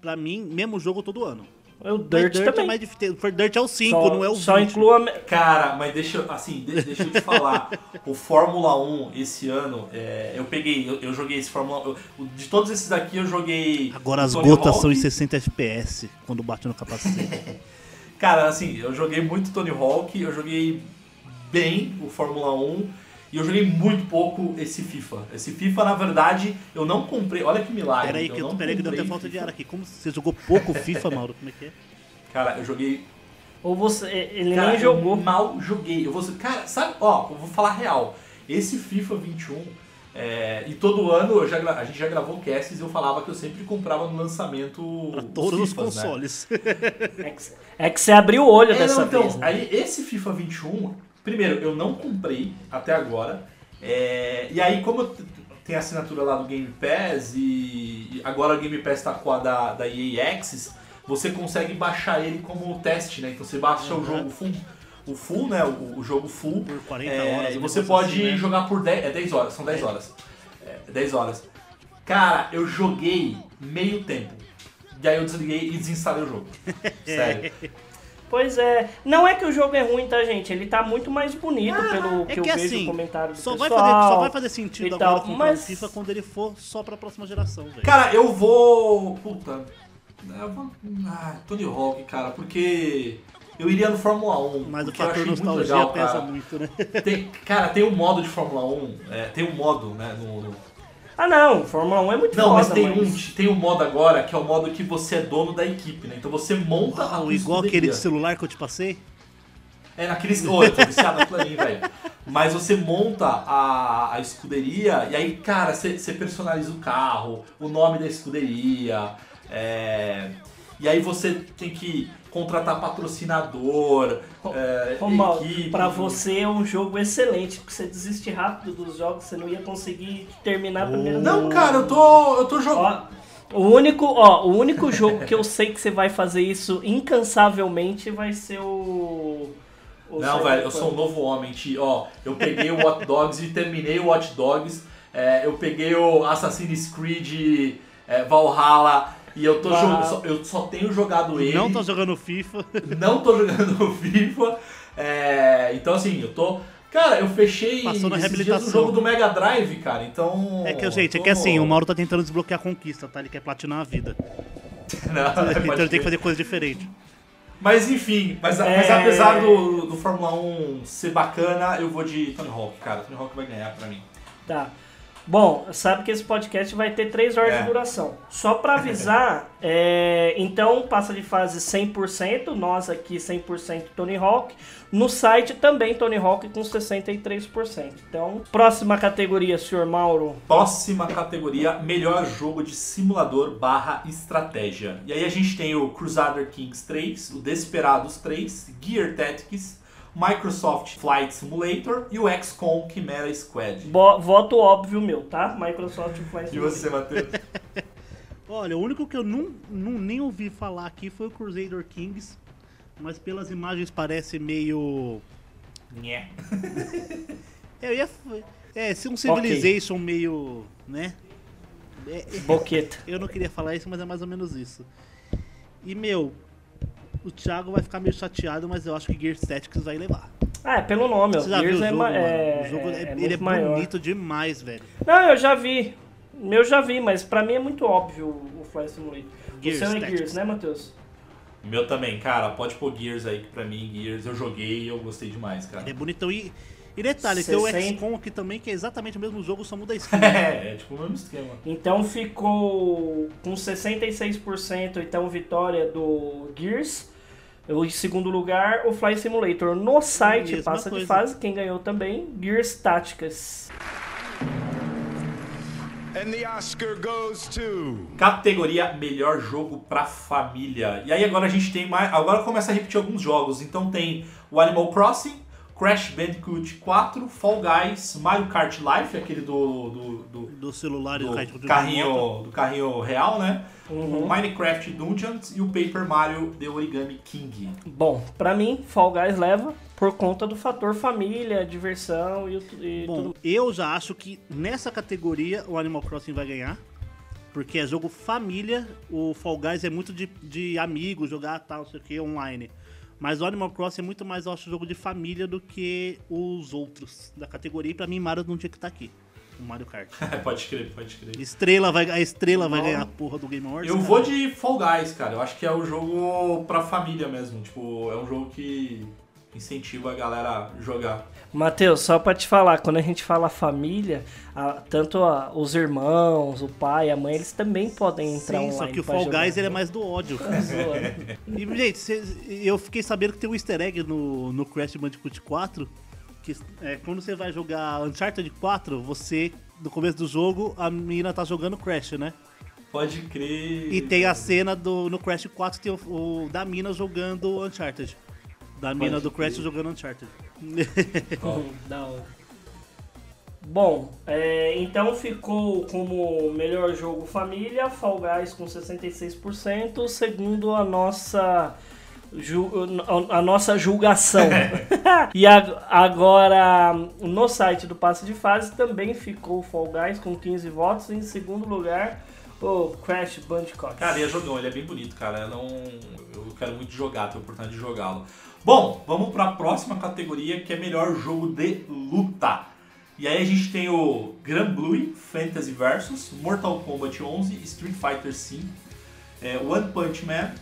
pra mim, mesmo jogo todo ano. O Mas Dirt, é também. mais difícil. For Dirt é o 5, só, não é o Só 20. inclua... Cara, mas deixa, eu- assim, de- deixa eu te falar. o Fórmula 1 esse ano, é, eu peguei, eu, eu joguei esse Fórmula 1. eu- De todos esses daqui eu joguei. Agora as gotas Hawk. são em 60 FPS quando bate no capacete. Cara, assim, eu joguei muito Tony Hawk, eu joguei bem o Fórmula 1 e eu joguei muito pouco esse FIFA. Esse FIFA, na verdade, eu não comprei. Olha que milagre. Peraí, eu que, não peraí que deu até falta de FIFA. ar aqui. Como você jogou pouco FIFA, Mauro? Como é que é? Cara, eu joguei Ou você... Ele Cara, nem jogou. Eu mal joguei. Eu vou, cara, sabe, ó, eu vou falar real. Esse FIFA 21, é, e todo ano eu já, a gente já gravou casts e eu falava que eu sempre comprava no lançamento. Pra todos os Fifas, né? consoles. É que, é que você abriu o olho É, dessa não, então, vez. né? aí esse FIFA 21, primeiro, eu não comprei até agora. é, e aí, como eu t- tenho a assinatura lá do Game Pass e e agora o Game Pass tá com a da, da EA Access, você consegue baixar ele como teste, né? Então você baixa o Uhum. jogo full, o full, né? O, o jogo full. Por 40 é, horas. E você pode assim, né? jogar por 10, é 10 horas, são 10 horas. É, 10 horas. Cara, eu joguei meio tempo. E aí eu desliguei e desinstalei o jogo. Sério. Pois é. Não é que o jogo é ruim, tá, gente? Ele tá muito mais bonito pelo É que, que eu vejo assim, no comentário do só vai, pessoal. fazer, só vai fazer sentido agora tal, mas- o FIFA quando ele for só pra próxima geração, velho. Cara, eu vou. Puta. Eu vou. Ah, Tony Hawk, cara, porque. Eu iria no Fórmula 1. Mas o fator nostalgia legal, pesa cara. muito, né? Tem, cara, tem um modo de Fórmula 1. é, tem um modo, né? No, no- Ah, não. Fórmula 1 é muito Não, foda, mas tem, Um, tem um modo agora que é o modo que você é dono da equipe, né? Então você monta a Uau, tua igual aquele de celular que eu te passei? É naqueles. Ô, eu tô viciado naquilo ali, velho. Mas você monta a, a escuderia e aí, cara, você, você personaliza o carro, o nome da escuderia. é, E aí você tem que contratar patrocinador, é, equipe. pra você é um jogo excelente, porque você desiste rápido dos jogos, você não ia conseguir terminar a primeira Não, cara, eu tô. Eu tô jogando. O único, ó, o único jogo que eu sei que você vai fazer isso incansavelmente vai ser o. Não, velho, eu sou um novo homem, tio. Ó, eu peguei o Watch Dogs e terminei o Watch Dogs. É, eu peguei o Assassin's Creed é, Valhalla e eu tô só- Eu só tenho jogado ele. Não tô jogando FIFA. não tô jogando FIFA. É, então assim, eu tô. Cara, eu fechei Passou na reabilitação. o jogo do Mega Drive, cara. Então. É que, gente, é eu que tô- assim, o Mauro tá tentando desbloquear a conquista, tá? Ele quer platinar a vida. Não, então ele tem que fazer coisa diferente. Mas enfim, mas, mas É. apesar do, do Fórmula 1 ser bacana, eu vou de Tony Hawk, cara. Tony Hawk vai ganhar pra mim. Tá. Bom, sabe que esse podcast vai ter 3 horas É. de duração. Só pra avisar, é, então passa de fase 100%, nós aqui 100% Tony Hawk. No site também Tony Hawk com 63%. Então, próxima categoria, senhor Mauro. Próxima categoria, melhor jogo de simulador barra estratégia. E aí a gente tem o Crusader Kings 3, o Desperados 3, Gear Tactics, Microsoft Flight Simulator e o XCOM Chimera Squad. Bo- voto óbvio meu, tá? Microsoft Flight E você, Matheus? Olha, o único que eu não, não- nem ouvi falar aqui foi o Crusader Kings, mas pelas imagens parece meio. Nhé. É, eu ia. É, se um Civilization meio. né? É, é, Boqueta. eu não queria falar isso, mas é mais ou menos isso. E, meu, o Thiago vai ficar meio chateado, mas eu acho que Gear Tactics vai levar. Ah, é pelo nome, ó. Você já viu Gears o é jogo, é- O jogo, é- é ele é muito maior. bonito demais, velho. Não, eu já vi. Eu já vi, mas pra mim é muito óbvio o Flight Simulator. Gears o seu é Tactics. Gears, né, Matheus? Meu também, cara. Pode pôr Gears aí, que pra mim, Gears eu joguei e eu gostei demais, cara. Ele é bonitão. E, e detalhe, tem o 60. XCOM aqui também, que é exatamente o mesmo jogo, só muda a skin. É, é tipo o mesmo esquema. Então ficou com 66%, então vitória do Gears. O em segundo lugar, o Fly Simulator. No site, Mesma passa de coisa. fase, quem ganhou também, Gears Táticas. And the Oscar goes to. Categoria melhor jogo pra família. E aí agora a gente tem mais. Agora começa a repetir alguns jogos. Então tem o Animal Crossing, Crash Bandicoot 4, Fall Guys, Mario Kart Life, aquele do. do, do- Do celular do, do carrinho do carrinho real, né? Uhum. O Minecraft Dungeons e o Paper Mario The Origami King. Bom, pra mim, Fall Guys leva por conta do fator família, diversão e, e Bom, tudo. eu já acho que nessa categoria o Animal Crossing vai ganhar. Porque é jogo família, o Fall Guys é muito de, de amigos, jogar tal, não sei o que, online. Mas o Animal Crossing é muito mais, eu acho, jogo de família do que os outros da categoria. E pra mim, Mario não tinha que estar aqui. O Mario Kart. pode crer, pode crer. Estrela vai, a estrela vai ganhar a porra do Game Awards. Eu cara. vou de Fall Guys, cara. Eu acho que é o jogo pra família mesmo. Tipo, é um jogo que incentiva a galera a jogar. Matheus, só pra te falar, quando a gente fala família, a- tanto a- os irmãos, o pai, a mãe, eles também podem entrar Sim, online. só que o Fall Guys ele é mais do ódio. Zoando. E, gente, cês- eu fiquei sabendo que tem um easter egg no, no Crash Bandicoot 4. Que é, quando você vai jogar Uncharted 4, você, no começo do jogo, a menina tá jogando Crash, né? Pode crer. E tem a cena do, no Crash 4 tem o, o- da mina jogando Uncharted. Da mina do Crash jogando Uncharted. da hora. Bom, é, então ficou como melhor jogo família, Fall Guys com 66%, segundo a nossa ju- a nossa julgação. e a- agora no site do passe de fase também ficou Fall Guys com 15 votos, em segundo lugar o Crash Bandicoot. Cara, e é jogão, ele é bem bonito, cara. Eu, não... eu quero muito jogar, ter a oportunidade de jogá-lo. Bom, vamos pra próxima categoria que é melhor jogo de luta. E aí a gente tem o Grand Blue Fantasy Versus, Mortal Kombat 11, Street Fighter V, é, One Punch Man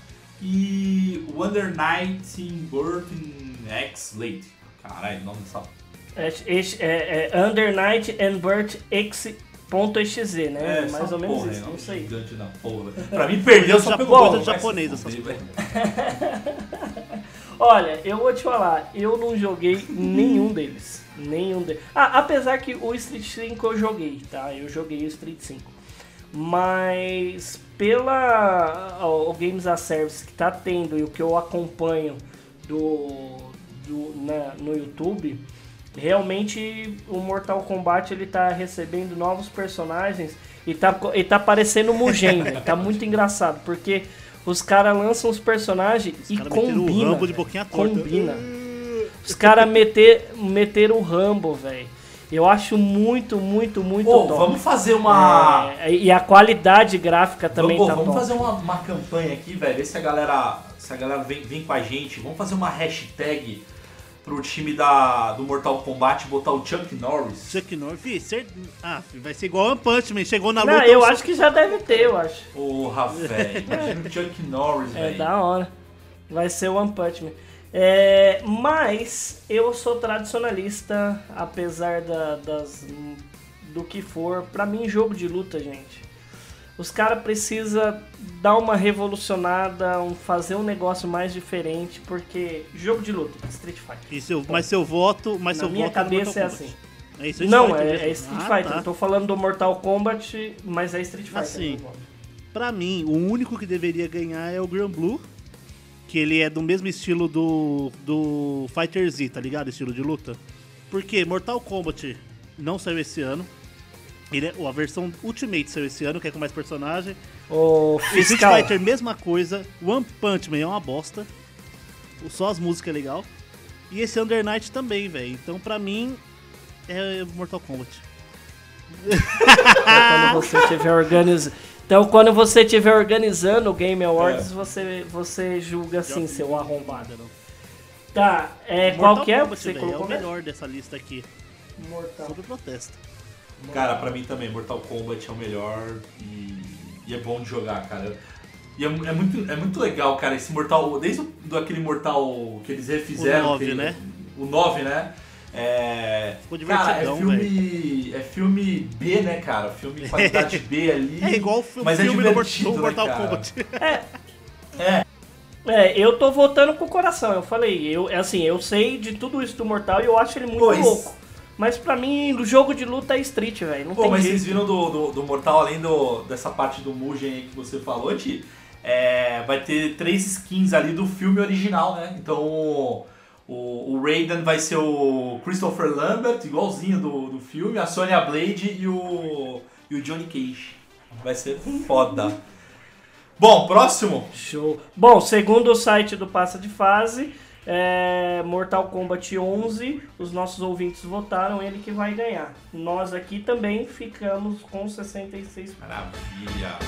e Wonder Night in Burton X Late. Caralho, o nome dessa É, é, é, é Under Night and Burt X.exe, né? essa Mais ou menos porra, isso, é não um sei. Gigante da porra. Pra mim, perdeu só Já pelo japonês, fuder, essas velho. Olha, eu vou te falar, eu não joguei nenhum deles. Nenhum deles. Ah, apesar que o Street 5 eu joguei, tá? Eu joguei o Street 5. Mas pela o o Games as Service que tá tendo e o que eu acompanho do, do na- no YouTube, realmente o Mortal Kombat ele tá recebendo novos personagens e tá, e tá parecendo Mugen, velho. Tá muito engraçado, porque os caras lançam os personagens e caras meteram o combina. Rambo de boquinha torta. Combina. Os caras meter, meteram o Rambo, velho. Eu acho muito, muito, muito Pô, top. vamos fazer uma. É, e a qualidade gráfica também vamos, tá vamos top. fazer uma, uma campanha aqui, velho. Ver se a galera, se a galera vem, vem com a gente. Vamos fazer uma hashtag pro time da, do Mortal Kombat botar o Chuck Norris. Chuck Norris, ah, vai ser igual One Punch Man. Chegou na luta. Não, eu só- acho que já deve ter, eu acho. Porra, velho. Imagina o Chuck Norris, É velho. da hora. Vai ser o One Punch Man. É, mas eu sou tradicionalista, apesar da- das, do que for. Pra mim, jogo de luta, gente. Os caras precisam dar uma revolucionada, um- fazer um negócio mais diferente, porque jogo de luta, Street Fighter. E seu, mas seu voto, mas Na seu minha voto cabeça é assim. Kombat. É Street Não, Fighter é, é Street Ah, Fighter. tá. Eu tô falando do Mortal Kombat, mas é Street Fighter. Assim, eu. Pra mim, o único que deveria ganhar é o Grand Blue. Que ele é do mesmo estilo do, do Fighter Z, tá ligado? Estilo de luta. Porque Mortal Kombat não saiu esse ano. Ele é, a versão Ultimate saiu esse ano, que é com mais personagem. O Street fiscal. Fighter, mesma coisa. One Punch Man é uma bosta. Só as músicas é legal. E esse Under Night também, velho. Então, pra mim, é Mortal Kombat. quando você estiver organizando. Então, quando você estiver organizando o Game Awards, você, você julga assim, seu arrombado. Não. Tá, é, Mortal qual que é Kombat, você colocou é o melhor dessa lista aqui. Mortal. Sobre protesto. Cara, pra mim também, Mortal Kombat é o melhor e, e é bom de jogar, cara. E é, é muito, é muito legal, cara, esse Mortal. Desde o, do aquele Mortal que eles refizeram. O nove, aquele- né? O 9, né? É. Ficou Cara, é filme. É filme B, né, cara? Filme qualidade B ali. É igual o fi- mas é filme do Mor- divertido, do né, Mortal cara? Kombat. É, É, eu tô votando com o coração. Eu falei, eu, é assim, eu sei de tudo isso do Mortal e eu acho ele muito Pois. louco. Mas pra mim, o jogo de luta é Street, velho. Não Pô, tem mas jeito. vocês viram do, do, do Mortal, além do, dessa parte do Mugen aí que você falou, Ti, é, vai ter três skins ali do filme original, né? Então o, o, Raiden vai ser o Christopher Lambert, igualzinho do, do filme, a Sonya Blade e o, e o Johnny Cage. Vai ser foda. Bom, próximo. Show. Bom, segundo o site do Passa de Fase, é, Mortal Kombat 11, os nossos ouvintes votaram, ele que vai ganhar. Nós aqui também ficamos com 66. Maravilha.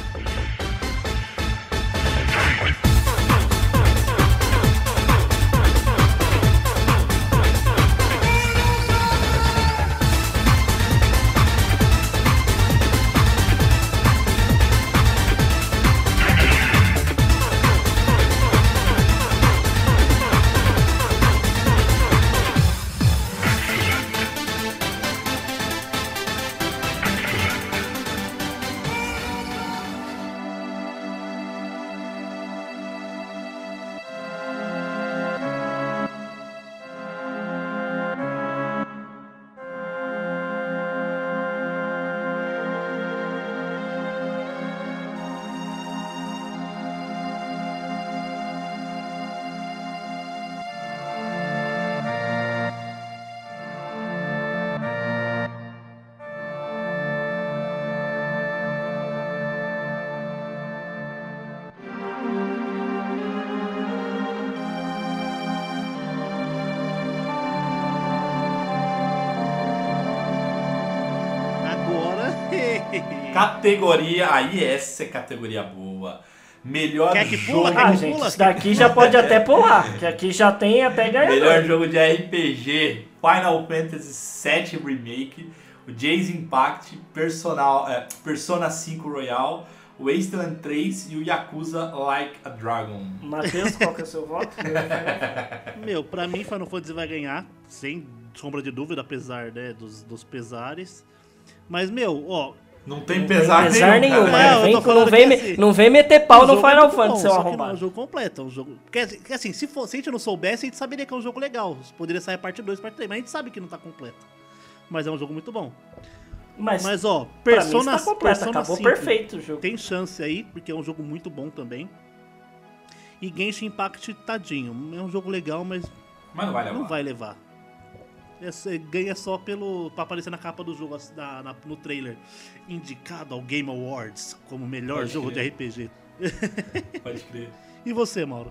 Categoria. Aí essa é categoria boa. Melhor Quer que jogo. pula? Quer Ah, que gente, pula? isso daqui já pode até pular, que aqui já tem até Melhor ganhador. jogo de RPG, Final Fantasy VII Remake, o Jays Impact, Personal, é, Persona 5 Royal, Wasteland 3 e o Yakuza Like a Dragon. Matheus, qual que é o seu voto? Meu, pra mim Final Fantasy vai ganhar, sem sombra de dúvida, apesar né, dos, dos pesares. Mas, meu, ó, Não tem pesar, Pesar nenhum, cara. Não, eu mas vem, não, vem, assim, não vem meter pau no é Final muito bom, Fantasy, seu só que não é um arrombado. jogo completo, é um jogo... Assim, se, for, se a gente não soubesse, a gente saberia que é um jogo legal. Poderia sair a parte 2, parte 3, mas a gente sabe que não tá completo. Mas é um jogo muito bom. Mas, Mas, ó, mim Persona, está completo, Persona acabou 5 perfeito o jogo. tem chance aí, porque é um jogo muito bom também. E Genshin Impact, tadinho. É um jogo legal, mas Mas não vai levar. não vai levar. É só- ganha só pelo. pra aparecer na capa do jogo, assim, na- na- no trailer. Indicado ao Game Awards como melhor Pode jogo crer. de RPG. Pode crer. E você, Mauro?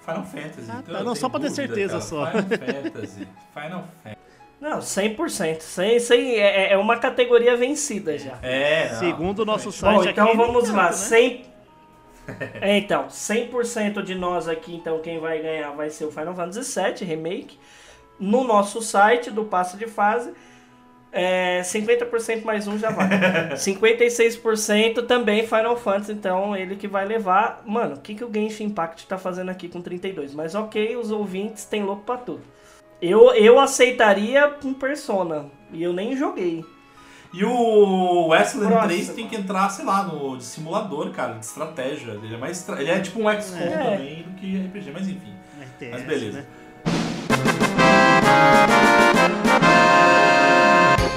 Final Fantasy. Ah, então tá, eu não, só pra ter certeza cara. só. Final Fantasy. Final Fantasy. Não, 100%. Sem, sem, é, é uma categoria vencida já. É, não. Segundo o nosso site Bom, aqui. então vamos lá. né? 100... É, então, 100% de nós aqui, então quem vai ganhar vai ser o Final Fantasy VII Remake. No nosso site do Passa de Fase, é, 50% mais um já vai. 56% também Final Fantasy, então ele que vai levar. Mano, o que, que o Genshin Impact tá fazendo aqui com 32? Mas ok, os ouvintes têm louco pra tudo. Eu, eu aceitaria um Persona, e eu nem joguei. E o Wesley Próximo. 3 tem que entrar, sei lá, no de simulador, cara, de estratégia. Ele é mais. Ele é tipo um XCOM É. também do que RPG, mas enfim. RTS, Mas beleza. né?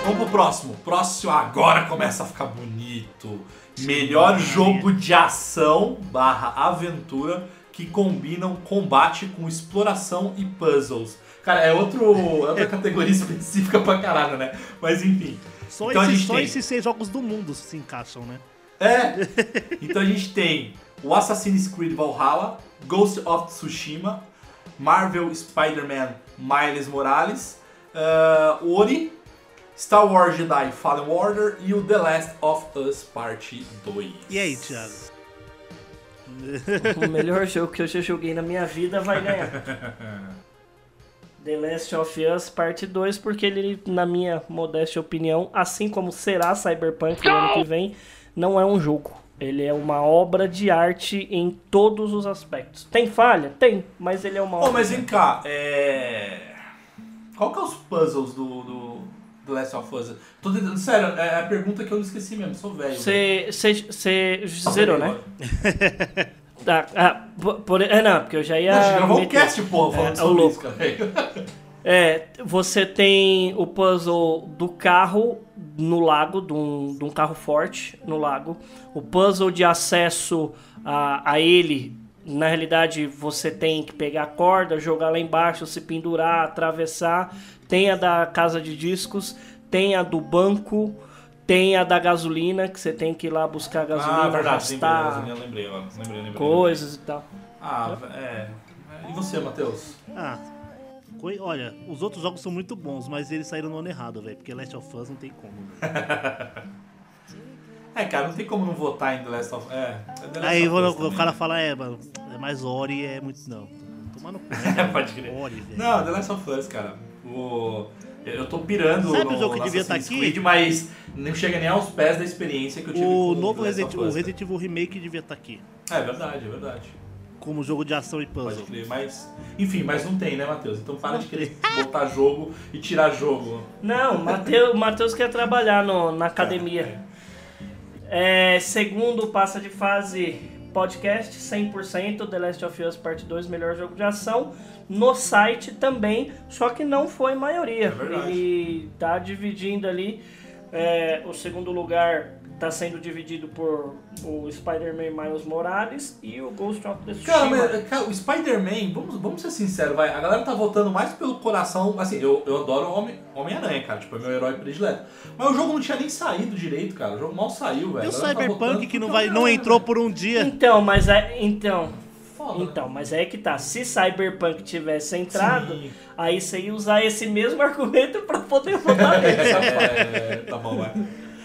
Vamos pro próximo. Próximo agora começa a ficar bonito. Melhor jogo de ação barra aventura que combinam combate com exploração e puzzles. Cara, é outro, é outra categoria específica pra caralho, né? Mas enfim. Só, Então gente só tem- esses seis jogos do mundo se encaixam, né? É. Então a gente tem o Assassin's Creed Valhalla, Ghost of Tsushima, Marvel Spider-Man Miles Morales, ah, Ori, Star Wars Jedi Fallen Order e o The Last of Us Parte 2. E aí, Thiago? O melhor jogo que eu já joguei na minha vida vai ganhar. The Last of Us Parte 2, porque ele, na minha modesta opinião, assim como será Cyberpunk no ano que vem, não é um jogo. Ele é uma obra de arte em todos os aspectos. Tem falha? Tem, mas ele é uma Ô, obra. mas vem cá, é... Qual que é os puzzles do, do The Last of Us? Tô tentando, sério, é a pergunta que eu não esqueci mesmo, sou velho. Você você Tá zerou, né? Tá, ah, por, por- é, não, porque eu já ia. Não, a gente gravou um cast, porra, falando É, sobre louco. isso, cara. É, você tem o puzzle do carro no lago, de um, de um carro forte no lago. O puzzle de acesso a, a ele, na realidade, você tem que pegar a corda, jogar lá embaixo, se pendurar, atravessar. Tem a da casa de discos, tem a do banco, tem a da gasolina, que você tem que ir lá buscar a gasolina, Ah, verdade, lembrei, arrastar gasolina, lembrei, lembrei, lembrei. coisas e tal. Ah, é. E você, Matheus? Ah, olha, os outros jogos são muito bons, mas eles saíram no ano errado, velho. Porque Last of Us não tem como. velho. É, cara, não tem como não votar em The Last of É, é The Last Aí of Us o também. cara fala, é, mano, é mais Ori, é muito. Não. Tomar no cu. Pode crer. Ori. Não, The Last of Us, cara. O... Eu tô pirando Sabe no, o jogo que devia tá Assassin's aqui? Creed, mas não chega nem aos pés da experiência que eu tive com O novo Resident, of o Us, Resident Evil Remake devia estar aqui. cara. É verdade, é verdade. Como jogo de ação e Pode puzzle. crer, mas... Enfim, mas não tem, né, Matheus? Então para de querer botar jogo e tirar jogo. Não, o Matheus, Matheus quer trabalhar no- na academia. É, segundo Passa de Fase podcast, 100% The Last of Us Part 2, melhor jogo de ação. No site também, só que não foi maioria. É verdade. Ele tá dividindo ali. é, o segundo lugar tá sendo dividido por o Spider-Man Miles Morales e o Ghost of the Cara, mas, cara, o Spider-Man, vamos, vamos ser sinceros, vai. A galera tá votando mais pelo coração. Assim, eu, eu adoro o Homem- Homem-Aranha, cara. Tipo, é meu herói predileto. Mas o jogo não tinha nem saído direito, cara. O jogo mal saiu, velho. E o tá Cyberpunk votando que não, vai, é não entrou por um dia. Então, mas é. Então. Então, mas é que tá. Se Cyberpunk tivesse entrado, Sim. aí você ia usar esse mesmo argumento pra poder votar nele. É, tá bom, vai.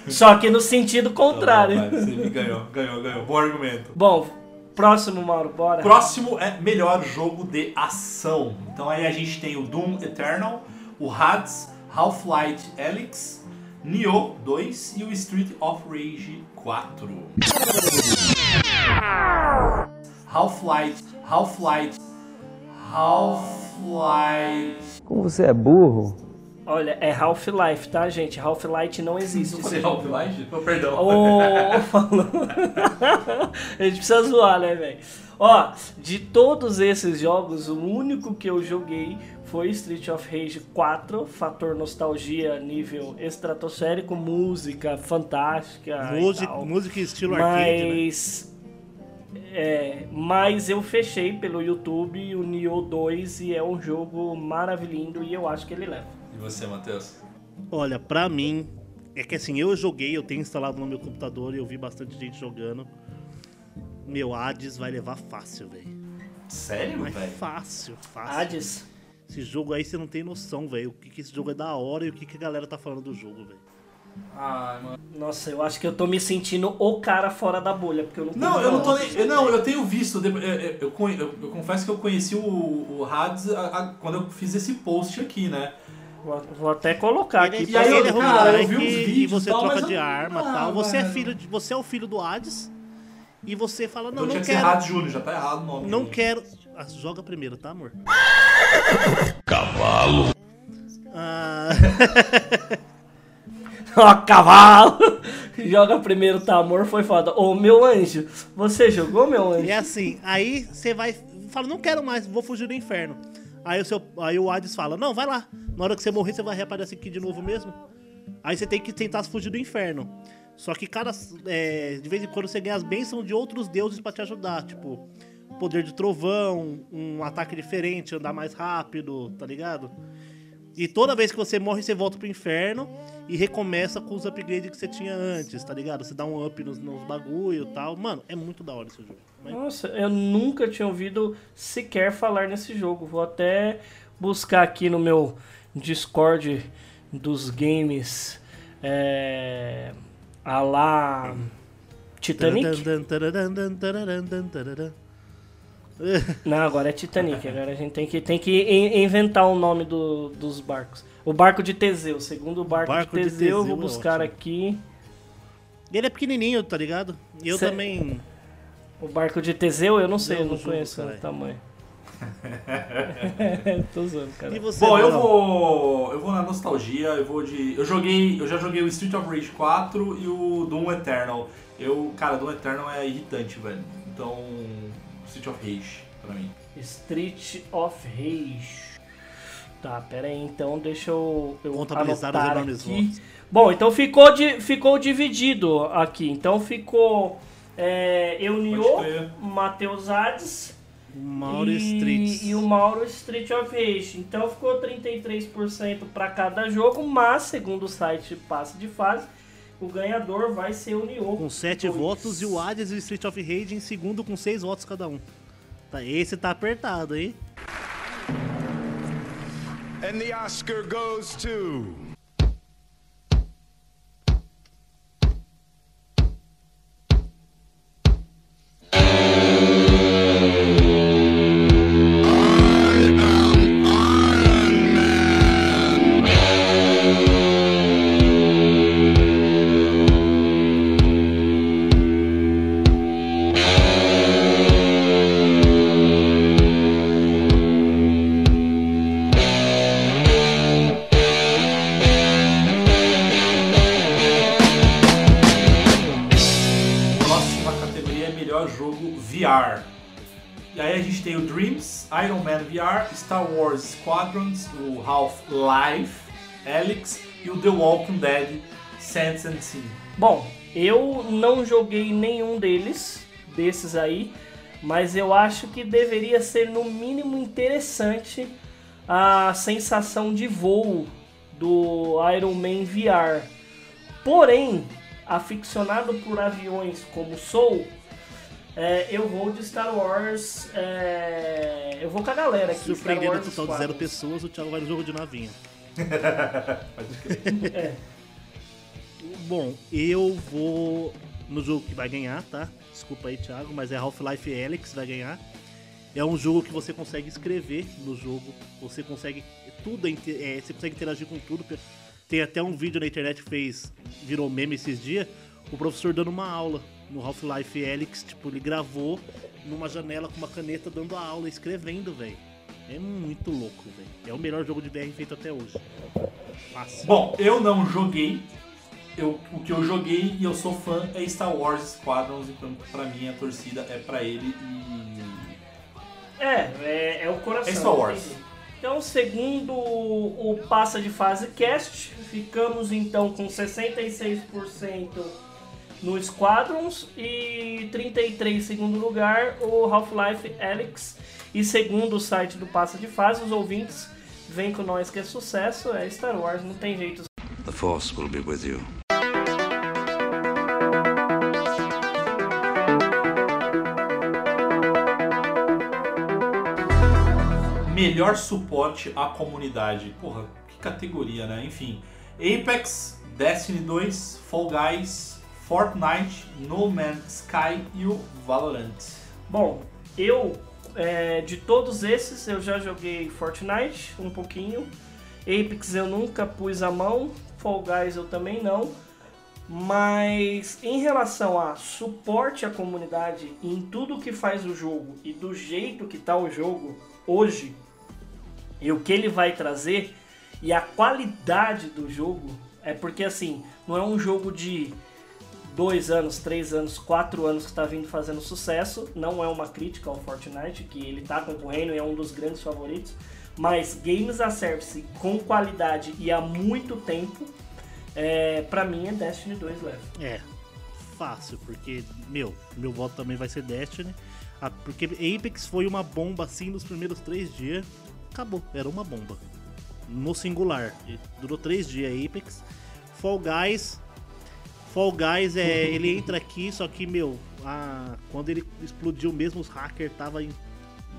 Só que no sentido Tá bom, contrário. vai. Você me ganhou, ganhou, ganhou. Bom argumento. Bom, próximo, Mauro, bora. Próximo é melhor jogo de ação. Então aí a gente tem o Doom Eternal, o Hades, Half-Life Alyx, Nioh 2 e o Street of Rage 4. Half-Life, Half-Life, Half-Life. Como você é burro? Olha, é Half-Life, tá, gente? Half-Life não existe. Eu falei. Half-Life? Oh, perdão. Ô, falou. a gente precisa zoar, né, velho? Ó, de todos esses jogos, o único que eu joguei foi Street of Rage 4, fator nostalgia nível estratosférico, música fantástica. e Música, tal. música estilo arcade, né? Mas. É, mas eu fechei pelo YouTube o Nioh 2 e é um jogo maravilhoso e eu acho que ele leva. E você, Matheus? Olha, pra mim, é que assim, eu joguei, eu tenho instalado no meu computador e eu vi bastante gente jogando. Meu Hades vai levar fácil, velho. Sério, velho? fácil, fácil. Hades. Esse jogo aí você não tem noção, velho. O que, que esse jogo é da hora e o que, que a galera tá falando do jogo, velho. Ai, mano. Nossa, eu acho que eu tô me sentindo o cara fora da bolha, porque eu não Não, eu não tô nem. eu- Não, eu tenho visto. de- Eu, eu- eu- eu confesso que eu conheci o, o Hades a- a- quando eu fiz esse post aqui, né? Vou, vou até colocar aqui. E aí eu- ele é cara, eu vi uns e vídeos você e tal, troca de eu- arma Ah, tal. Você é, mano. filho de, você é o filho do Hades e você fala, não, Então não tinha que ser quero. Hades Júnior, já tá errado o nome. Não quero. Ah, joga primeiro, tá, amor? Cavalo. Ah, Ó, cavalo! Joga primeiro, tá, amor? Foi foda. Ô, meu anjo, você jogou, meu anjo? e é assim, aí você vai. Fala, não quero mais, vou fugir do inferno. Aí o, seu, aí o Hades fala, não, vai lá. Na hora que você morrer, você vai reaparecer aqui de novo mesmo. Aí você tem que tentar fugir do inferno. Só que cada. é, de vez em quando você ganha as bênçãos de outros deuses pra te ajudar. Tipo, poder de trovão, um ataque diferente, andar mais rápido, tá ligado? E toda vez que você morre, você volta pro inferno e recomeça com os upgrades que você tinha antes, tá ligado? Você dá um up nos, nos bagulho e tal. Mano, é muito da hora esse jogo. Nossa, eu nunca tinha ouvido sequer falar nesse jogo. Vou até buscar aqui no meu Discord dos games. É. A lá. Titanic? Não, agora é Titanic. Agora a gente tem que, tem que in- inventar o nome do- dos barcos. O barco de Teseu. Segundo o barco, Barco de de Teseu, Teseu vou é buscar ótimo. aqui. Ele é pequenininho, tá ligado? E eu Cê- também. O barco de Teseu, eu não sei, Não, eu não conheço o tamanho. Tô zoando, cara. E você, Bom, eu vou. Eu vou na nostalgia, eu vou de. Eu joguei. Eu já joguei o Street of Rage 4 e o Doom Eternal. Eu, cara, Doom Eternal é irritante, velho. Então. Street of Rage, pra mim. Street of Rage. Tá, pera aí, então deixa eu, eu Contabilizar os aqui. Bom, então ficou, di- ficou dividido aqui. Então ficou é, Eunio. Matheus Hades O Mauro e, Streets. e o Mauro Street of Rage. Então ficou 33% para cada jogo, mas segundo o site Passe de Fase, o ganhador vai ser o Nioh. Com 7 Dois. votos e o Hades e o Street of Rage em segundo com 6 votos cada um. Tá, esse tá apertado, hein? And the Oscar goes to. Aí a gente tem o Dreams, Iron Man VR, Star Wars Squadrons, o Half-Life, Helix e o The Walking Dead Sense and. Bom, eu não joguei nenhum deles, desses aí, mas eu acho que deveria ser no mínimo interessante a sensação de voo do Iron Man VR. Porém, aficionado por aviões como sou, é, eu vou de Star Wars. é, eu vou com a galera aqui. Surpreendendo o total de zero pessoas, o Thiago vai no jogo de navinha. É. Bom, eu vou no jogo que vai ganhar, tá? Desculpa aí, Thiago, mas é Half-Life Helix vai ganhar. É um jogo que você consegue escrever no jogo, você consegue tudo, é é, você consegue interagir com tudo. Tem até um vídeo na internet que fez, virou meme esses dias, o professor dando uma aula no Half-Life Helix, tipo, ele gravou numa janela com uma caneta dando a aula, escrevendo, velho. É muito louco, velho. É o melhor jogo de VR feito até hoje. Fácil. Bom, eu não joguei. Eu, o que eu joguei e eu sou fã é Star Wars Squadrons, então pra mim a torcida é pra ele e. É, é, é o coração. É Star Wars. Então, segundo o o Passa de Fase Cast, ficamos então com 66% no Squadrons e 33% segundo lugar o Half-Life Alyx. E segundo o site do Passa de Fase, os ouvintes vêm com nós que é sucesso, é Star Wars, não tem jeito. The Force will be with you. Melhor suporte à comunidade. Porra, que categoria, né? Enfim. Apex, Destiny 2, Fall Guys, Fortnite, No Man's Sky e o Valorant. Bom, eu, é, de todos esses, eu já joguei Fortnite um pouquinho. Apex eu nunca pus a mão. Fall Guys eu também não. Mas em relação a suporte à comunidade em tudo que faz o jogo e do jeito que tá o jogo hoje e o que ele vai trazer e a qualidade do jogo é porque assim não é um jogo de dois anos, três anos, quatro anos que está vindo fazendo sucesso. Não é uma crítica ao Fortnite, que ele está concorrendo e é um dos grandes favoritos. Mas games a service com qualidade e há muito tempo, é, para mim é Destiny 2 leve. É, fácil, porque, meu, meu voto também vai ser Destiny. Ah, Porque Apex foi uma bomba assim nos primeiros três dias. Acabou, era uma bomba. No singular. Durou três dias Apex. Fall Guys. Fall Guys é. ele entra aqui, só que, meu, a- quando ele explodiu mesmo, os hackers tava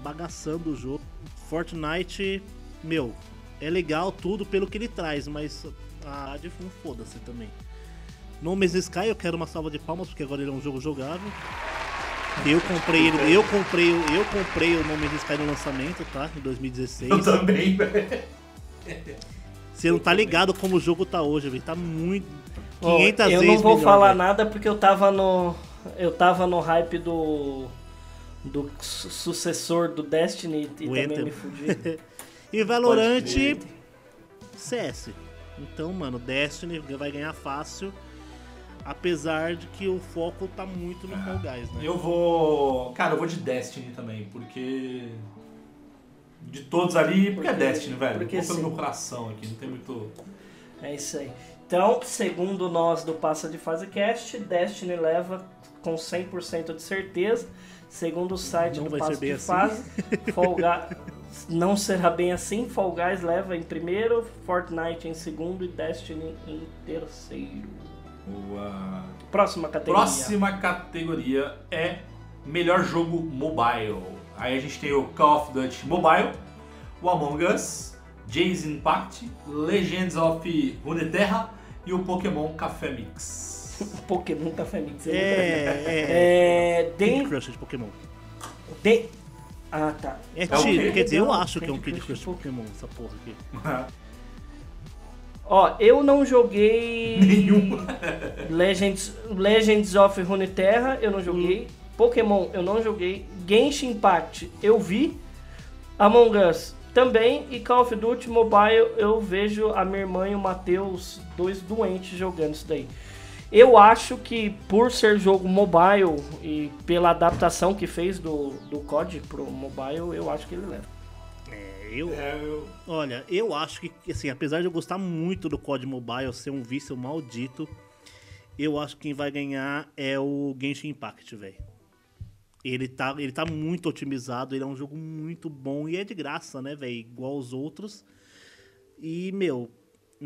bagaçando o jogo. Fortnite, meu, é legal tudo pelo que ele traz, mas a Ad não foda-se também. No Man's Sky eu quero uma salva de palmas porque agora ele é um jogo jogável. Eu comprei ele, eu comprei, o- eu comprei o No Man's Sky no lançamento, tá? Em 2016. Eu também, velho. Você não tá ligado como o jogo tá hoje, velho. Tá muito Ó, 500 eu não vou melhor, falar velho. nada porque eu tava no eu tava no hype do do su- sucessor do Destiny e O também Anthem. me fudi. E Valorant. CS. Então, mano, Destiny vai ganhar fácil. Apesar de que o foco tá muito no Fall Guys, né? Eu vou. Cara, eu vou de Destiny também, porque. De todos ali, porque, é Porque- Destiny, velho. porque pelo meu coração aqui, não tem muito. É isso aí. Então, segundo nós do Passa de Fase Cast, Destiny leva com 100% de certeza. Segundo o site Não do Passa de assim. Fase, Fall Guys não será bem assim. Fall Guys leva em primeiro, Fortnite em segundo e Destiny em terceiro. Boa. Próxima categoria. Próxima categoria é melhor jogo mobile. Aí a gente tem o Call of Duty Mobile, o Among Us, Jays Impact, Legends of Runeterra e o Pokémon Café Mix. Pokémon Café Mix. É, é. É, Candy den- Crush de Pokémon. de- Ah, tá. É, o tiro, quê? quer dizer, eu Não, acho que é um Candy Candy Crush de de Pokémon, essa porra aqui. Ó, eu não joguei Nenhum. Legends, Legends of Runeterra, eu não joguei. Pokémon, eu não joguei. Genshin Impact, eu vi. Among Us também. E Call of Duty Mobile, eu vejo a minha irmã e o Matheus, dois doentes, jogando isso daí. Eu acho que por ser jogo mobile e pela adaptação que fez do, do COD pro mobile, eu acho que ele leva. É, eu, É, eu- Olha, eu acho que, assim, apesar de eu gostar muito do COD Mobile, ser um vício maldito, eu acho que quem vai ganhar é o Genshin Impact, velho. Ele tá, ele tá muito otimizado, ele é um jogo muito bom e é de graça, né, velho? Igual os outros. E, meu,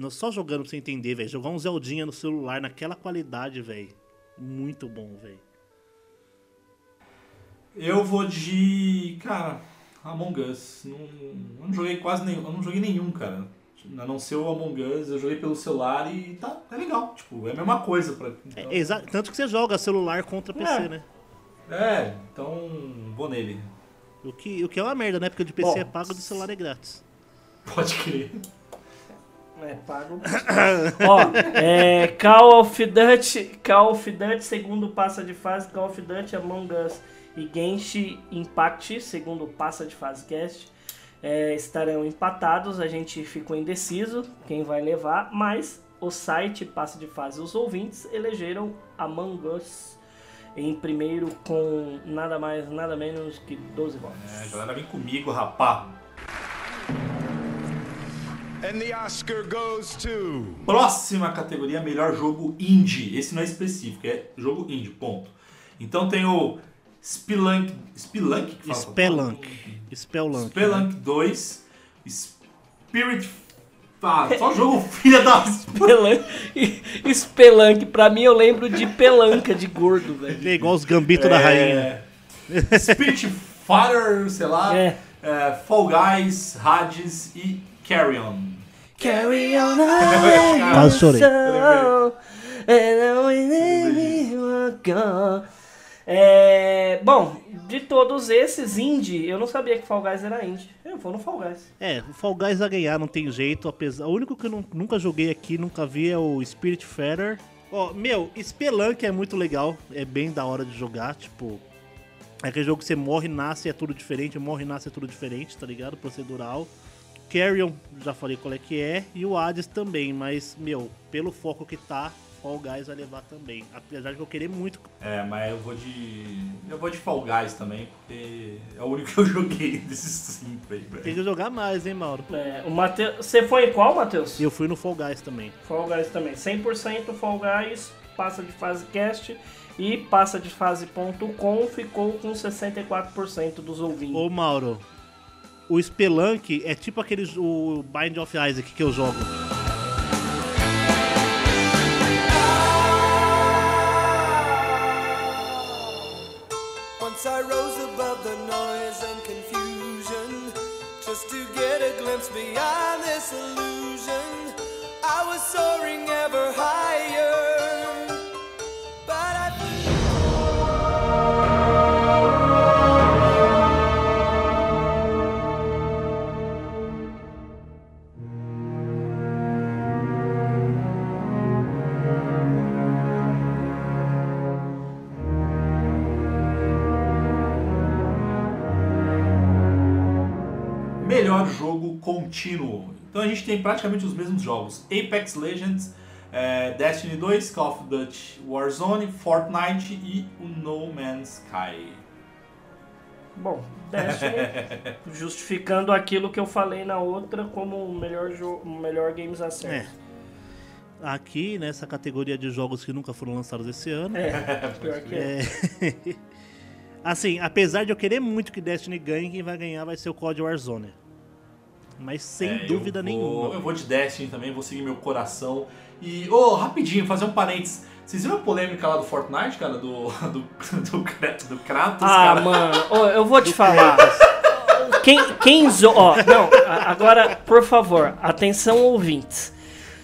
só jogando pra você entender, velho. Jogar um Zeldinha no celular naquela qualidade, velho. Muito bom, velho. Eu vou de. Cara, Among Us. Não, eu não joguei quase nenhum. Eu não joguei nenhum, cara. A não ser o Among Us, eu joguei pelo celular e tá, é legal. Tipo, é a mesma coisa. Pra, então, É, tanto que você joga celular contra PC, É. né? É, então vou nele. O que, o que é uma merda, né? Porque o de PC Bom. é pago, o de celular é grátis. Pode crer. É, pago. Ó, é, Call of Duty, Call of Duty, segundo passa de fase, Call of Duty, Among Us e Genshin Impact, segundo passa de fase cast, é, estarão empatados. A gente ficou indeciso quem vai levar, mas o site passa de fase, os ouvintes elegeram Among Us em primeiro com nada mais, nada menos que 12 votos. É, galera vem comigo, rapá. And the Oscar goes to. Próxima categoria, melhor jogo indie. Esse não é específico, é jogo indie, ponto. Então tem o Spelunk. Spelunk? que fala? Spelunk. Spelunk. Spelunk 2. Spirit. Ah, só jogo filha da. Spelunk, Spelunk, pra mim eu lembro de pelanca de gordo, velho. É igual os gambitos da rainha. É, Spirit Fighter, sei lá. É. é, Fall Guys, Hades e Carrion. Carry on Quase chorei. É, bom, de todos esses indie, eu não sabia que Fall Guys era indie. Eu vou no Fall Guys. É, o Fall Guys vai ganhar, não tem jeito. Apesar... O único que eu nu- nunca joguei aqui, nunca vi é o Spirit Feather. Ó, meu, Spelunk é muito legal, é bem da hora de jogar, tipo... É aquele jogo que você morre, nasce, é tudo diferente, morre, nasce, é tudo diferente, tá ligado? Procedural. Carrion, já falei qual é que é, e o Hades também, mas, meu, pelo foco que tá, Fall Guys vai levar também. Apesar de eu querer muito É, mas eu vou de. Eu vou de Fall Guys também, porque é o único que eu joguei desses cinco aí, Tem velho. que jogar mais, hein, Mauro? É, o Mateus, você foi em qual, Matheus? Eu fui no Fall Guys também. Fall Guys também. 100% Fall Guys, passa de fase cast e passa de fase.com ficou com 64% dos ouvintes. Ô, Mauro, o Spelunk é tipo aquele o Bind of Isaac que eu jogo. beyond this illusion. Contínuo. Então a gente tem praticamente os mesmos jogos: Apex Legends, é, Destiny 2, Call of Duty Warzone, Fortnite e o No Man's Sky. Bom, Destiny, justificando aquilo que eu falei na outra como o melhor, jo- o melhor Games Access. Aqui, nessa categoria de jogos que nunca foram lançados esse ano. É, pior que é. É. assim, apesar de eu querer muito que Destiny ganhe, quem vai ganhar vai ser o COD Warzone. Mas sem É, eu dúvida vou- nenhuma. Eu vou de Destiny também, vou seguir meu coração. E, ô, rapidinho, fazer um parênteses. Vocês viram a polêmica lá do Fortnite, cara? Do, do, do, do Kratos, Ah, cara? mano, ô, eu vou te falar. Quem, quem zo... Ó, não, agora, por favor, atenção ouvintes.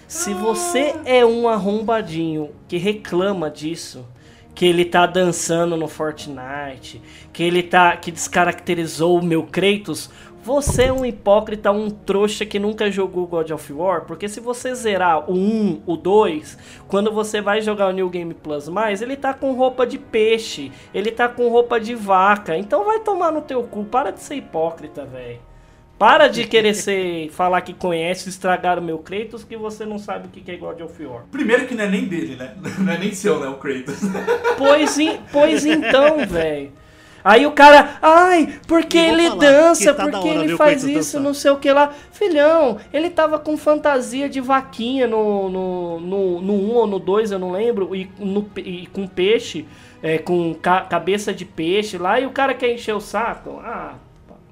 Se você é um arrombadinho que reclama disso, que ele tá dançando no Fortnite, que ele tá que descaracterizou o meu Kratos, você é um hipócrita, um trouxa que nunca jogou God of War, porque se você zerar o 1, o 2, quando você vai jogar o New Game Plus mais, ele tá com roupa de peixe, ele tá com roupa de vaca, então vai tomar no teu cu, para de ser hipócrita, velho. Para de querer ser, falar que conhece, estragar o meu Kratos, que você não sabe o que é God of War. Primeiro que não é nem dele, né? Não é nem seu, né? O Kratos. Pois, em- pois então, velho. Aí o cara, ai, porque ele falar dança, que tá porque hora ele faz isso, dançar. não sei o que lá. Filhão, ele tava com fantasia de vaquinha no 1 no, no, no um ou no 2, eu não lembro, e, no, e com peixe, é, com ca- cabeça de peixe lá, e o cara quer encher o saco. Ah,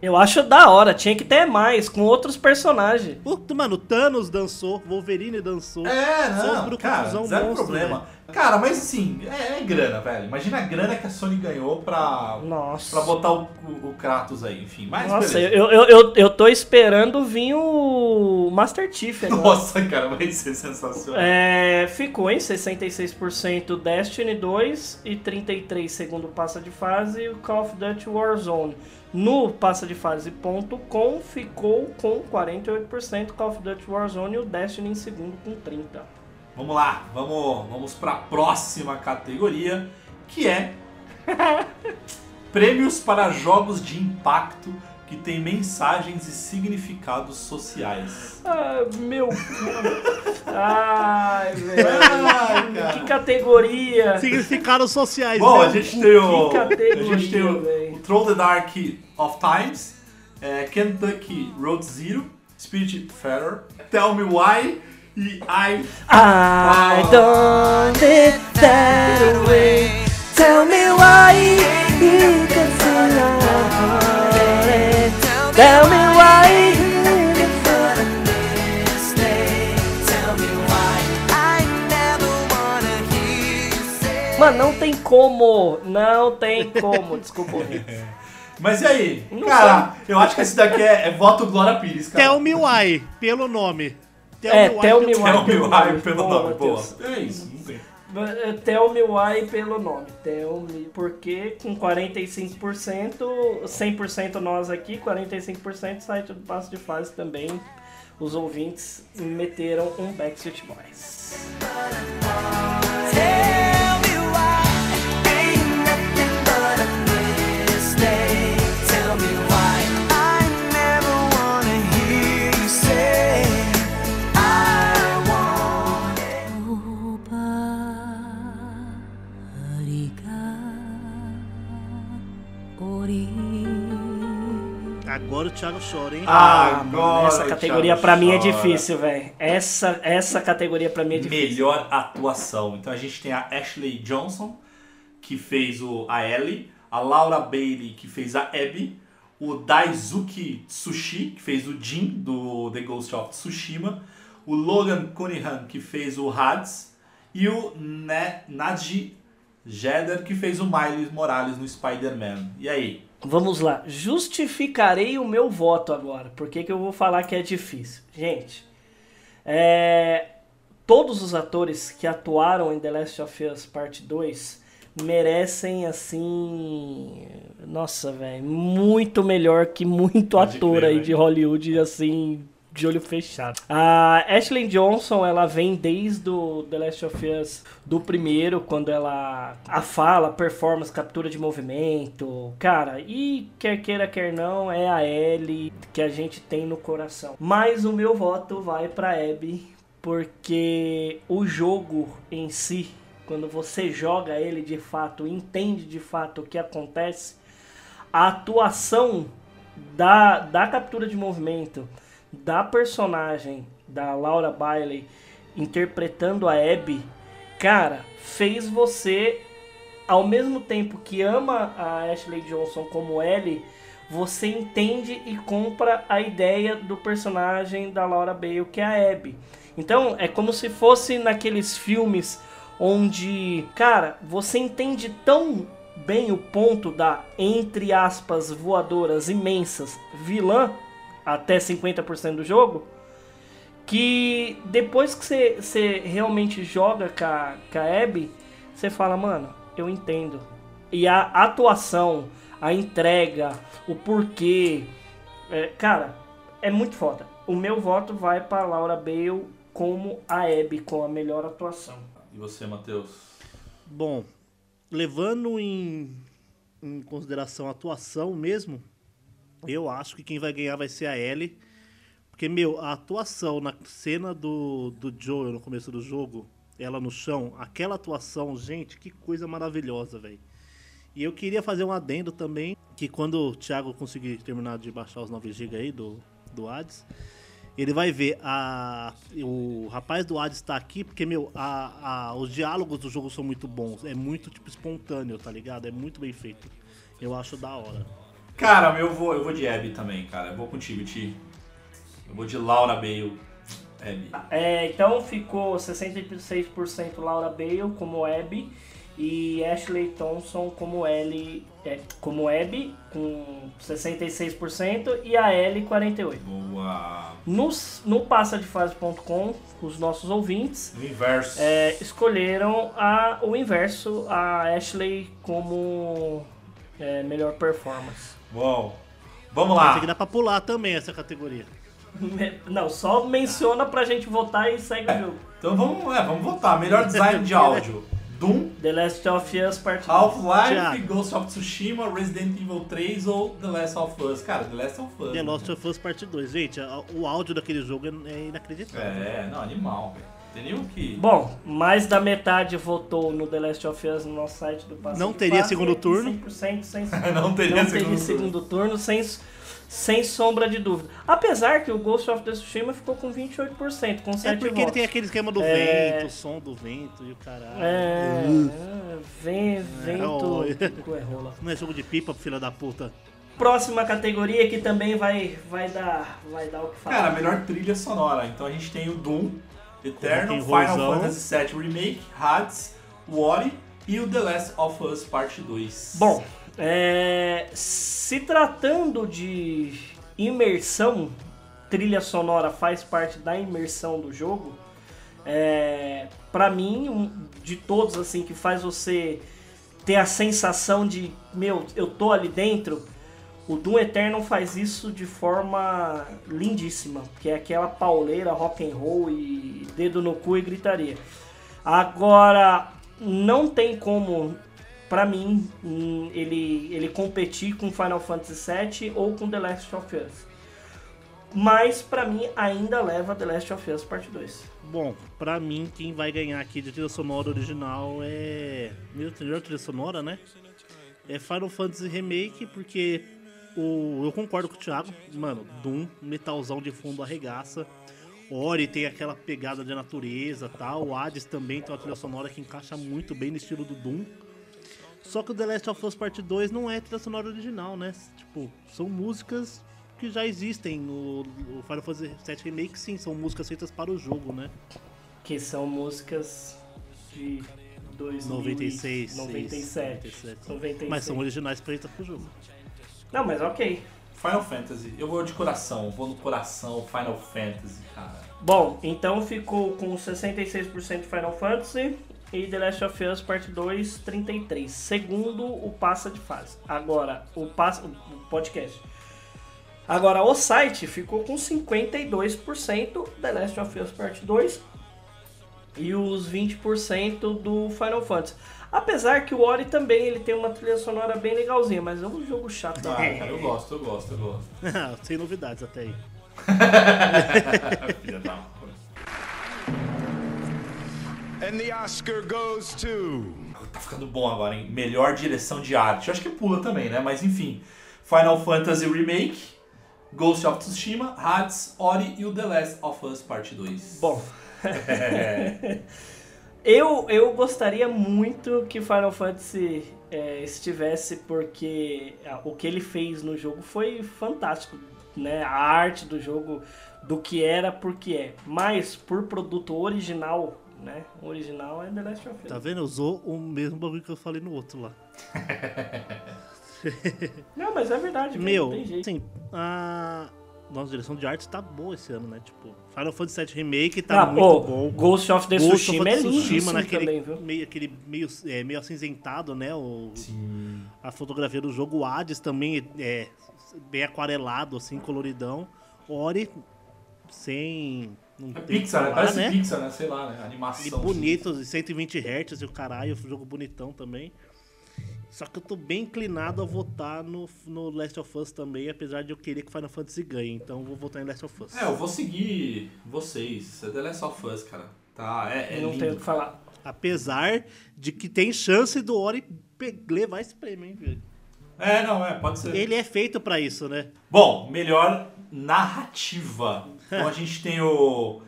eu acho da hora, tinha que ter mais, com outros personagens. Puta, mano, Thanos dançou, Wolverine dançou. É, não, cara, zero monstro, problema. né? Cara, mas assim, é, é grana, velho. Imagina a grana que a Sony ganhou pra, Nossa. pra botar o, o, o Kratos aí, enfim. Mas Nossa, beleza. eu, eu, eu, eu tô esperando vir o Master Chief agora. Nossa, cara, vai ser sensacional. É, ficou em 66% Destiny 2 e 33% segundo passa de fase o Call of Duty Warzone. No passa de fase.com ficou com 48% Call of Duty Warzone e o Destiny em segundo com 30%. Vamos lá, vamos, vamos pra próxima categoria, que é prêmios para jogos de impacto que têm mensagens e significados sociais. Ah, meu. Ai, velho. Ai, cara. Que categoria. Significados sociais. Bom, né? a gente tem o, Que categoria, a gente tem o, velho. o Throw the Dark of Times, é, Kentucky Road Zero, Spirit Feather, Tell Me Why e I I don't it that way. Tell me why you can Tell me why. Mano, não tem como. Não tem como. Desculpa, ouvintes. Mas e aí? Não cara, eu acho que esse daqui é, é voto Glória Pires, cara. Tell me why, pelo nome. É, Tell Me Tell Why Me pelo Why nome. pelo Boa, nome, boa. É isso, não tem. É, Tell Me Why pelo nome. Tell Me. Porque com 45%, 100% nós aqui, 45% site do Passo de Fase também. Os ouvintes meteram um Backstreet Boys. Tell Agora o Thiago chora, hein? Ah, Agora Essa categoria pra mim é difícil, velho. Essa, essa categoria pra mim é difícil. Melhor atuação. Então a gente tem a Ashley Johnson, que fez o, a Ellie, a Laura Bailey, que fez a Abby, o Daisuke Tsushi, que fez o Jin, do The Ghost of Tsushima, o Logan Cunningham, que fez o Hades, e o ne Naji Jeder, que fez o Miles Morales no Spider-Man. E aí? Vamos lá. Justificarei o meu voto agora. Por que, que eu vou falar que é difícil? Gente, é, todos os atores que atuaram em The Last of Us Part 2 merecem, assim. Nossa, velho. Muito melhor que muito Pode ator crer, aí velho. de Hollywood, assim. De olho fechado. A Ashley Johnson, ela vem desde o The Last of Us do primeiro, quando ela. A fala, performance, captura de movimento. Cara, e quer queira, quer não, é a Ellie que a gente tem no coração. Mas o meu voto vai pra Abby, porque o jogo em si, quando você joga ele de fato, entende de fato o que acontece, a atuação da, da captura de movimento da personagem da Laura Bailey interpretando a Abby, cara, fez você ao mesmo tempo que ama a Ashley Johnson como Ellie, você entende e compra a ideia do personagem da Laura Bale, que é a Abby. Então, é como se fosse naqueles filmes onde, cara, você entende tão bem o ponto da, entre aspas, voadoras imensas vilã, até 50% do jogo, que depois que você, você realmente joga com a, com a Abby, você fala, mano, eu entendo. E a atuação, a entrega, o porquê, é, cara, é muito foda. O meu voto vai para Laura Bale como a Abby, com a melhor atuação. E você, Matheus? Bom, levando em, em consideração a atuação mesmo, eu acho que quem vai ganhar vai ser a Ellie. Porque, meu, a atuação na cena do, do Joel no começo do jogo, ela no chão, aquela atuação, gente, que coisa maravilhosa, velho. E eu queria fazer um adendo também, que quando o Thiago conseguir terminar de baixar os 9 GB aí do, do Hades, ele vai ver a, o rapaz do Hades tá aqui, porque, meu, a, a, os diálogos do jogo são muito bons. É muito, tipo, espontâneo, tá ligado? É muito bem feito. Eu acho da hora. Cara, eu vou, eu vou de Abby também, cara. Eu vou contigo, Ti. Eu vou de Laura Bale. Abby. É, então ficou 66% Laura Bale como Abby e Ashley Thompson como Ellie, é, como Abby com 66% e a Ellie 48%. Boa. No, no passadefase.com, os nossos ouvintes No inverso. é, escolheram a, o inverso, a Ashley como é, melhor performance. Bom. Vamos lá. que dá pra pular também essa categoria. Não, só menciona pra gente votar e segue o jogo. Então vamos, é, vamos votar. Melhor design de áudio. Doom, The Last of Us Part 2. Half-Life. Ghost of Tsushima, Resident Evil 3 ou The Last of Us. Cara, The Last of Us. The né? Lost of Us Part 2. Gente, o áudio daquele jogo é, é inacreditável. É, não, animal, velho. O que... Bom, mais da metade votou no The Last of Us no nosso site do Passo Não teria Fase, segundo turno? 100% sem, Não teria não segundo teria segundo turno, sem, sem sombra de dúvida. Apesar que o Ghost of Tsushima ficou com 28%, com 7 É porque ele votos. tem aquele esquema do É. vento, o som do vento e o caralho. É, Uh. é, vem, vento, É. Não é jogo de pipa, filha da puta. Próxima categoria que também vai, vai, dar, vai dar o que falar. Cara, melhor trilha sonora. Então a gente tem o Doom, And Final. Fantasy VII Remake, Hades, Ori e o The Last of Us Part 2. Bom, é, se tratando de imersão, trilha sonora faz parte da imersão do jogo, é, para mim, um, de todos assim que faz você ter a sensação de, meu, eu tô ali dentro, o Doom Eternal faz isso de forma lindíssima, que é aquela pauleira rock and roll e dedo no cu e gritaria. Agora, não tem como, pra mim, hum, ele, ele competir com Final Fantasy VII ou com The Last of Us. Mas, pra mim, ainda leva The Last of Us Parte 2. Bom, pra mim, quem vai ganhar aqui de trilha sonora original é. Melhor trilha sonora, né? É Final Fantasy Remake, porque o... eu concordo com o Thiago. Mano, Doom, metalzão de fundo arregaça. Ori tem aquela pegada de natureza tal. O Hades também tem uma trilha sonora que encaixa muito bem no estilo do Doom. Só que o The Last of Us Part 2 não é trilha sonora original, né? Tipo, são músicas que já existem no, no Final Fantasy VII Remake, sim, são músicas feitas para o jogo, né? Que são músicas de 2000 96, 97, isso, 96. Mas são originais feitas pro jogo. Não, mas ok. Final Fantasy. Eu vou de coração, vou no coração Final Fantasy, cara. Bom, então ficou com 66% Final Fantasy e The Last of Us Part 2, 33. Segundo o passa de fase. Agora, o, passa, o podcast. Agora, o site ficou com 52% The Last of Us Part 2 e os 20% do Final Fantasy. Apesar que o Ori também ele tem uma trilha sonora bem legalzinha, mas é um jogo chato. Ah, cara, eu gosto, eu gosto, eu gosto. Sem novidades até aí. Filha da mãe. And the Oscar goes to. Tá ficando bom agora, hein? Melhor direção de arte. Eu acho que pula também, né? Mas enfim. Final Fantasy Remake, Ghost of Tsushima, Hades, Ori e o The Last of Us Parte 2. Bom, eu, eu gostaria muito que Final Fantasy é, estivesse, porque ah, o que ele fez no jogo foi fantástico, né? A arte do jogo, do que era, porque é. Mas, por produto original, né? O original é The Last of Us. Tá vendo? Usou o mesmo bagulho que eu falei no outro lá. Não, mas é verdade. Meu, tem jeito. assim, a nossa direção de arte tá boa esse ano, né? Tipo, Final Fantasy VII Remake tá Ah, muito ô, bom. Ghost of the Ghost of Tsushima é Tsushima, naquele também, viu? meio, aquele meio, é, meio acinzentado, né? O, Sim. a fotografia do jogo. O Hades também é bem aquarelado, assim, coloridão. Ori, sem... Não É o Pixar, né? falar, Parece né? Pixar, né? Sei lá, né? E Animação. bonito, 120 Hz e o caralho, jogo bonitão também. Só que eu tô bem inclinado a votar no, no Last of Us também, apesar de eu querer que Final Fantasy ganhe. Então eu vou votar em Last of Us. É, eu vou seguir vocês. É The Last of Us, cara. Tá, é, é não lindo. tenho o que falar. Apesar de que tem chance do Ori levar esse prêmio, hein, velho? É, não, é, pode ser. Ele é feito pra isso, né? Bom, melhor narrativa. Então a gente tem o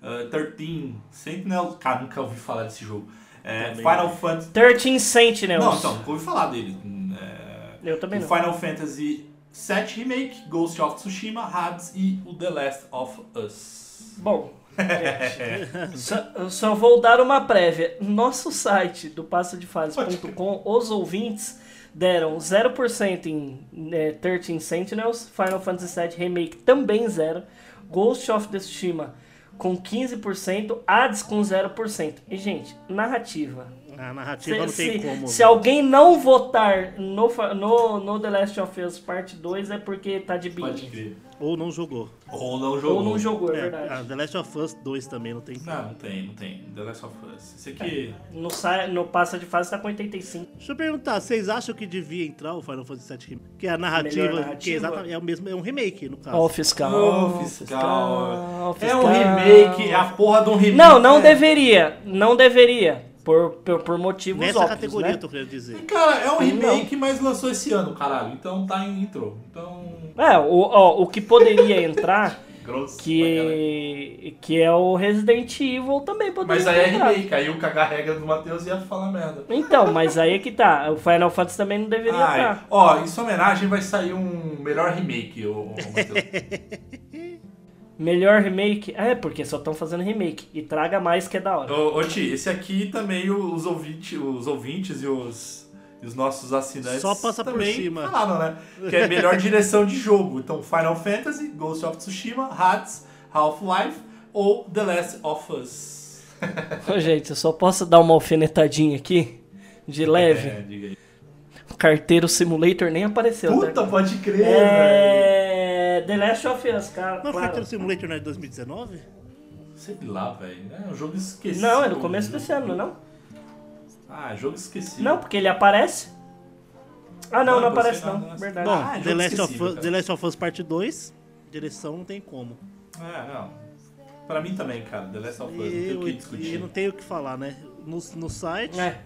uh, 13 Sentinel. Cara, nunca ouvi falar desse jogo. É, Também. Final Fantasy. 13 Sentinels. Não, então, nunca ouvi falar dele. É, Eu também o não. Final Fantasy VII Remake, Ghost of Tsushima, Hades e o The Last of Us. Bom, gente, só, eu só vou dar uma prévia. Nosso site do passadefase.com, os ouvintes deram 0% em é, 13 Sentinels, Final Fantasy VII Remake também 0, Ghost of Tsushima com 15%, Hades com 0%. E, gente, narrativa. A narrativa não Se, tem se- como. se velho. alguém não votar no, no, no The Last of Us Parte 2 é porque tá de crer. Ou não jogou. Ou não jogou. Ou não jogou, é É, verdade. a The Last of Us 2 também não tem. Não, não tem, não tem. The Last of Us. Esse aqui. No, sa- no passa de fase tá com 85. Deixa eu perguntar, vocês acham que devia entrar o Final Fantasy VII Remake? Que é a narrativa, narrativa? que é, exatamente, é o mesmo, é um remake, no caso. Ó, o fiscal. Ó, fiscal. É fiscal. um remake, é a porra de um remake. Não, não É. deveria. Não deveria. Por, por, por motivos Nessa óbvios, categoria né? eu tô querendo dizer. Cara, é um Não. remake, mas lançou esse ano, caralho. Então tá em intro. Então. É, o, ó, o que poderia entrar, Grosso. que, que é o Resident Evil também poderia Mas aí é entrar. remake, aí o cagar regra do Matheus ia falar merda. Então, mas aí é que tá. O Final Fantasy também não deveria Ai, entrar. ó, em sua homenagem vai sair um melhor remake, ô, ô Matheus. Melhor remake? É, porque só estão fazendo remake. E traga mais que é da hora. ô, ô Ti, esse aqui também os ouvintes, os ouvintes e os, E os nossos assinantes Só passa por também cima. falaram, né? Que é melhor direção de jogo. Então, Final Fantasy, Ghost of Tsushima, Hades, Half-Life ou The Last of Us. Ô, gente, eu só posso dar uma alfinetadinha aqui, de leve. É, diga aí. O Carteiro Simulator nem apareceu. Puta, tá? pode crer, velho. É... The Last of Us, cara. Não, claro. Carteiro Simulator não é de 2019? Sei lá, velho. É um jogo esquecido. Não, é no começo desse ano, não? Ah, jogo esquecido. Não, porque ele aparece. Ah, não, Não, não você aparece não, não. não. Verdade. Bom, Ah, The, jogo Last of Us, cara. The Last of Us Parte 2, direção não tem como. É, não. Pra mim também, cara. The Last of Us. Não tem o que eu- discutir. e não tem o que falar, né? No, no site, É,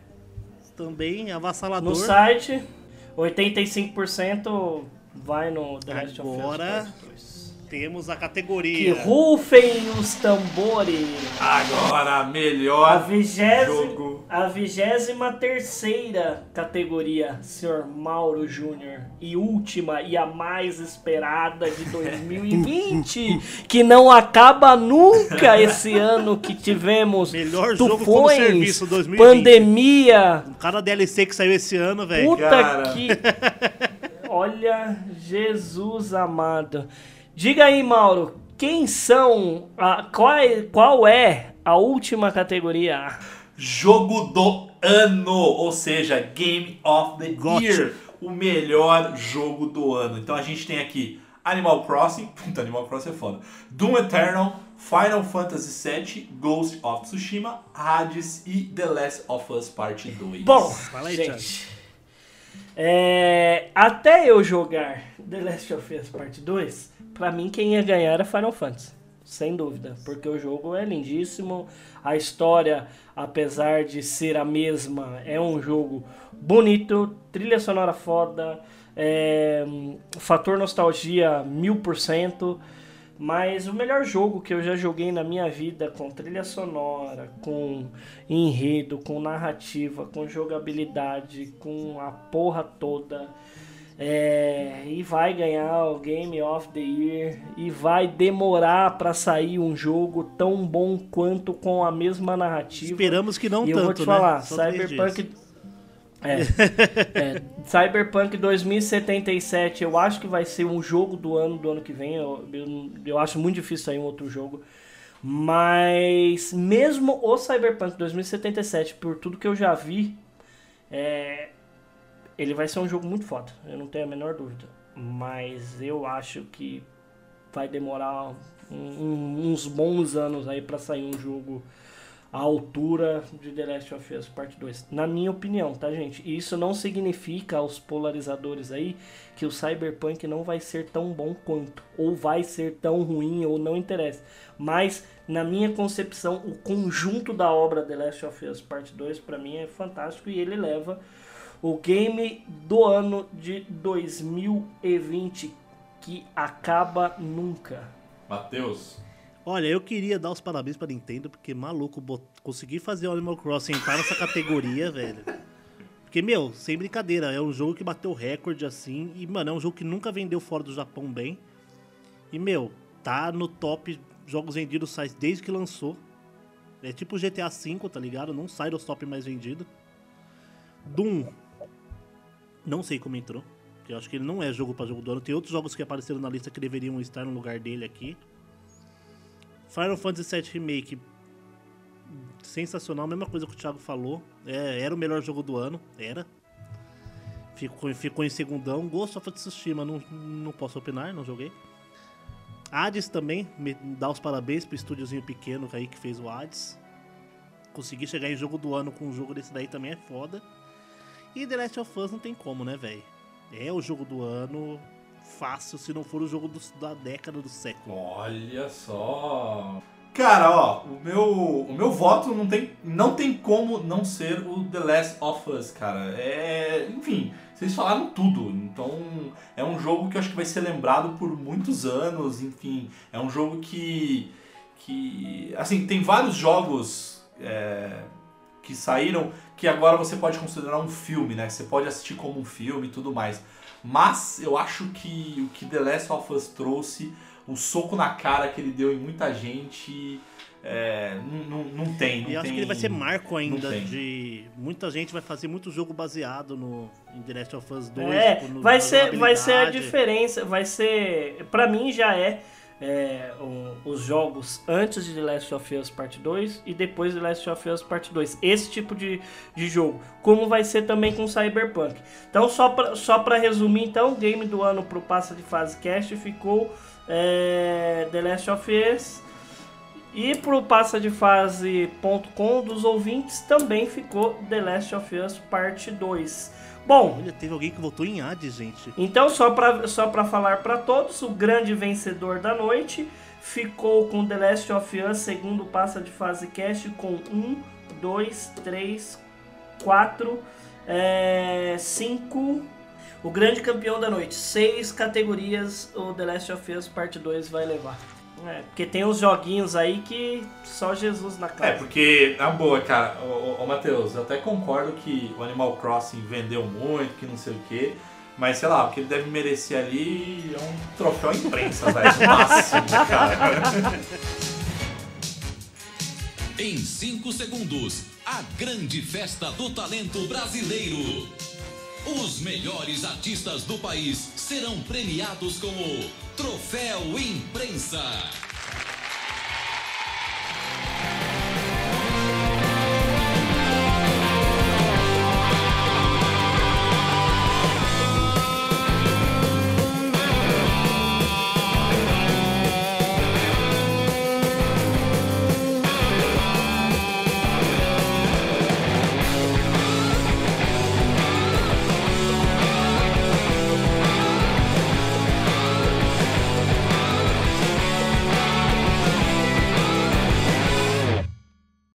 também avassalador. no site, 85% vai no The Last of Us. Agora- Part 2. Temos a Que categoria. rufem os tambores. Agora, A melhor vigésima, jogo. a vigésima terceira categoria, Sr. Mauro Júnior. E última e a mais esperada de 2020, que não acaba nunca esse ano que tivemos Melhor jogo como tufões, serviço 2020. pandemia, Cada DLC que saiu esse ano, velho. puta Cara. que... Olha, Jesus amado. Diga aí, Mauro, quem são, a, qual, é, qual é a última categoria? Jogo do ano, ou seja, Game of the Gotcha. Year, o melhor jogo do ano. Então a gente tem aqui Animal Crossing, puta, Animal Crossing é foda. Doom Eternal, Final Fantasy VII, Ghost of Tsushima, Hades e The Last of Us Part 2. Bom, Fala aí, gente, é, até eu jogar The Last of Us Part 2, pra mim quem ia ganhar era Final Fantasy. Sem dúvida, porque o jogo é lindíssimo, a história, apesar de ser a mesma, é um jogo bonito, trilha sonora foda, é, fator nostalgia mil por cento, mas o melhor jogo que eu já joguei na minha vida com trilha sonora, com enredo, com narrativa, com jogabilidade, com a porra toda. é, e vai ganhar o Game of the Year e vai demorar pra sair um jogo tão bom quanto com a mesma narrativa. Esperamos que não e tanto, eu vou te né? falar, três Cyberpunk. É, é, Cyberpunk 2077 eu acho que vai ser um jogo do ano do ano que vem. Eu, eu, eu acho muito difícil sair um outro jogo. Mas mesmo o Cyberpunk 2077, por tudo que eu já vi, é, ele vai ser um jogo muito foda. Eu não tenho a menor dúvida. Mas eu acho que vai demorar um- um- uns bons anos aí pra sair um jogo à altura de The Last of Us Part 2. Na minha opinião, tá, gente? E isso não significa aos polarizadores aí que o Cyberpunk não vai ser tão bom quanto, ou vai ser tão ruim, ou não interessa. Mas, na minha concepção, o conjunto da obra The Last of Us Part 2 pra mim é fantástico e ele leva o game do ano de 2020 que acaba nunca. Matheus, Olha, eu queria dar os parabéns pra Nintendo, porque maluco, bot... conseguir fazer o Animal Crossing entrar nessa categoria, velho. Porque, meu, sem brincadeira, é um jogo que bateu recorde assim. E, mano, é um jogo que nunca vendeu fora do Japão bem. E, meu, tá no top jogos vendidos sai desde que lançou. É tipo GTA V, tá ligado? Não sai dos top mais vendidos. Doom. Não sei como entrou. Eu acho que ele não é jogo pra jogo do ano. Tem outros jogos que apareceram na lista que deveriam estar no lugar dele aqui. Final Fantasy VII Remake. Sensacional, mesma coisa que o Thiago falou. É, era o melhor jogo do ano. Era. Ficou, ficou em segundão. Ghost of Tsushima, não, não posso opinar, não joguei. Hades também, me dá os parabéns pro estúdiozinho pequeno aí que fez o Hades. Conseguir chegar em jogo do ano com um jogo desse daí também é foda. E The Last of Us não tem como, né, velho? É o jogo do ano fácil, se não for o jogo do- da década do século. olha só. Cara, ó, o meu, o meu voto não tem, não tem como não ser o The Last of Us, cara. É, enfim, vocês falaram tudo. Então, é um jogo que eu acho que vai ser lembrado por muitos anos, enfim, é um jogo que que assim, tem vários jogos é, que saíram que agora você pode considerar um filme, né? Você pode assistir como um filme e tudo mais. Mas eu acho que o que The Last of Us trouxe, o soco na cara que ele deu em muita gente, é, não, não, não tem. Não E eu acho tem- que ele vai ser marco ainda de. Muita gente vai fazer muito jogo baseado no em The Last of Us 2. É, tipo, no- vai ser, vai ser a diferença, vai ser, pra mim já é, é, um- os jogos antes de The Last of Us Part 2 e depois de The Last of Us Part 2, esse tipo de, de jogo, como vai ser também com Cyberpunk. Então só pra, só resumir, então, o game do ano pro Passa de Fase Cast ficou é, The Last of Us e passa de fase.com dos ouvintes também ficou The Last of Us Parte 2. Bom, Olha, teve alguém que votou em Hades, gente. então, só para só pra falar para todos, o grande vencedor da noite ficou com The Last of Us, segundo passa de fase cast, com 1, 2, 3, 4, 5. O grande campeão da noite. Seis categorias o The Last of Us Parte 2 vai levar. É, porque tem uns joguinhos aí que só Jesus na É, cara. porque, na boa, cara, ô, ô, ô Matheus, eu até concordo que o Animal Crossing vendeu muito, que não sei o quê. Mas sei lá, o que ele deve merecer ali é um troféu imprensa, velho. Máximo, cara. Em 5 segundos, a grande festa do talento brasileiro. Os melhores artistas do país serão premiados com o Troféu Imprensa.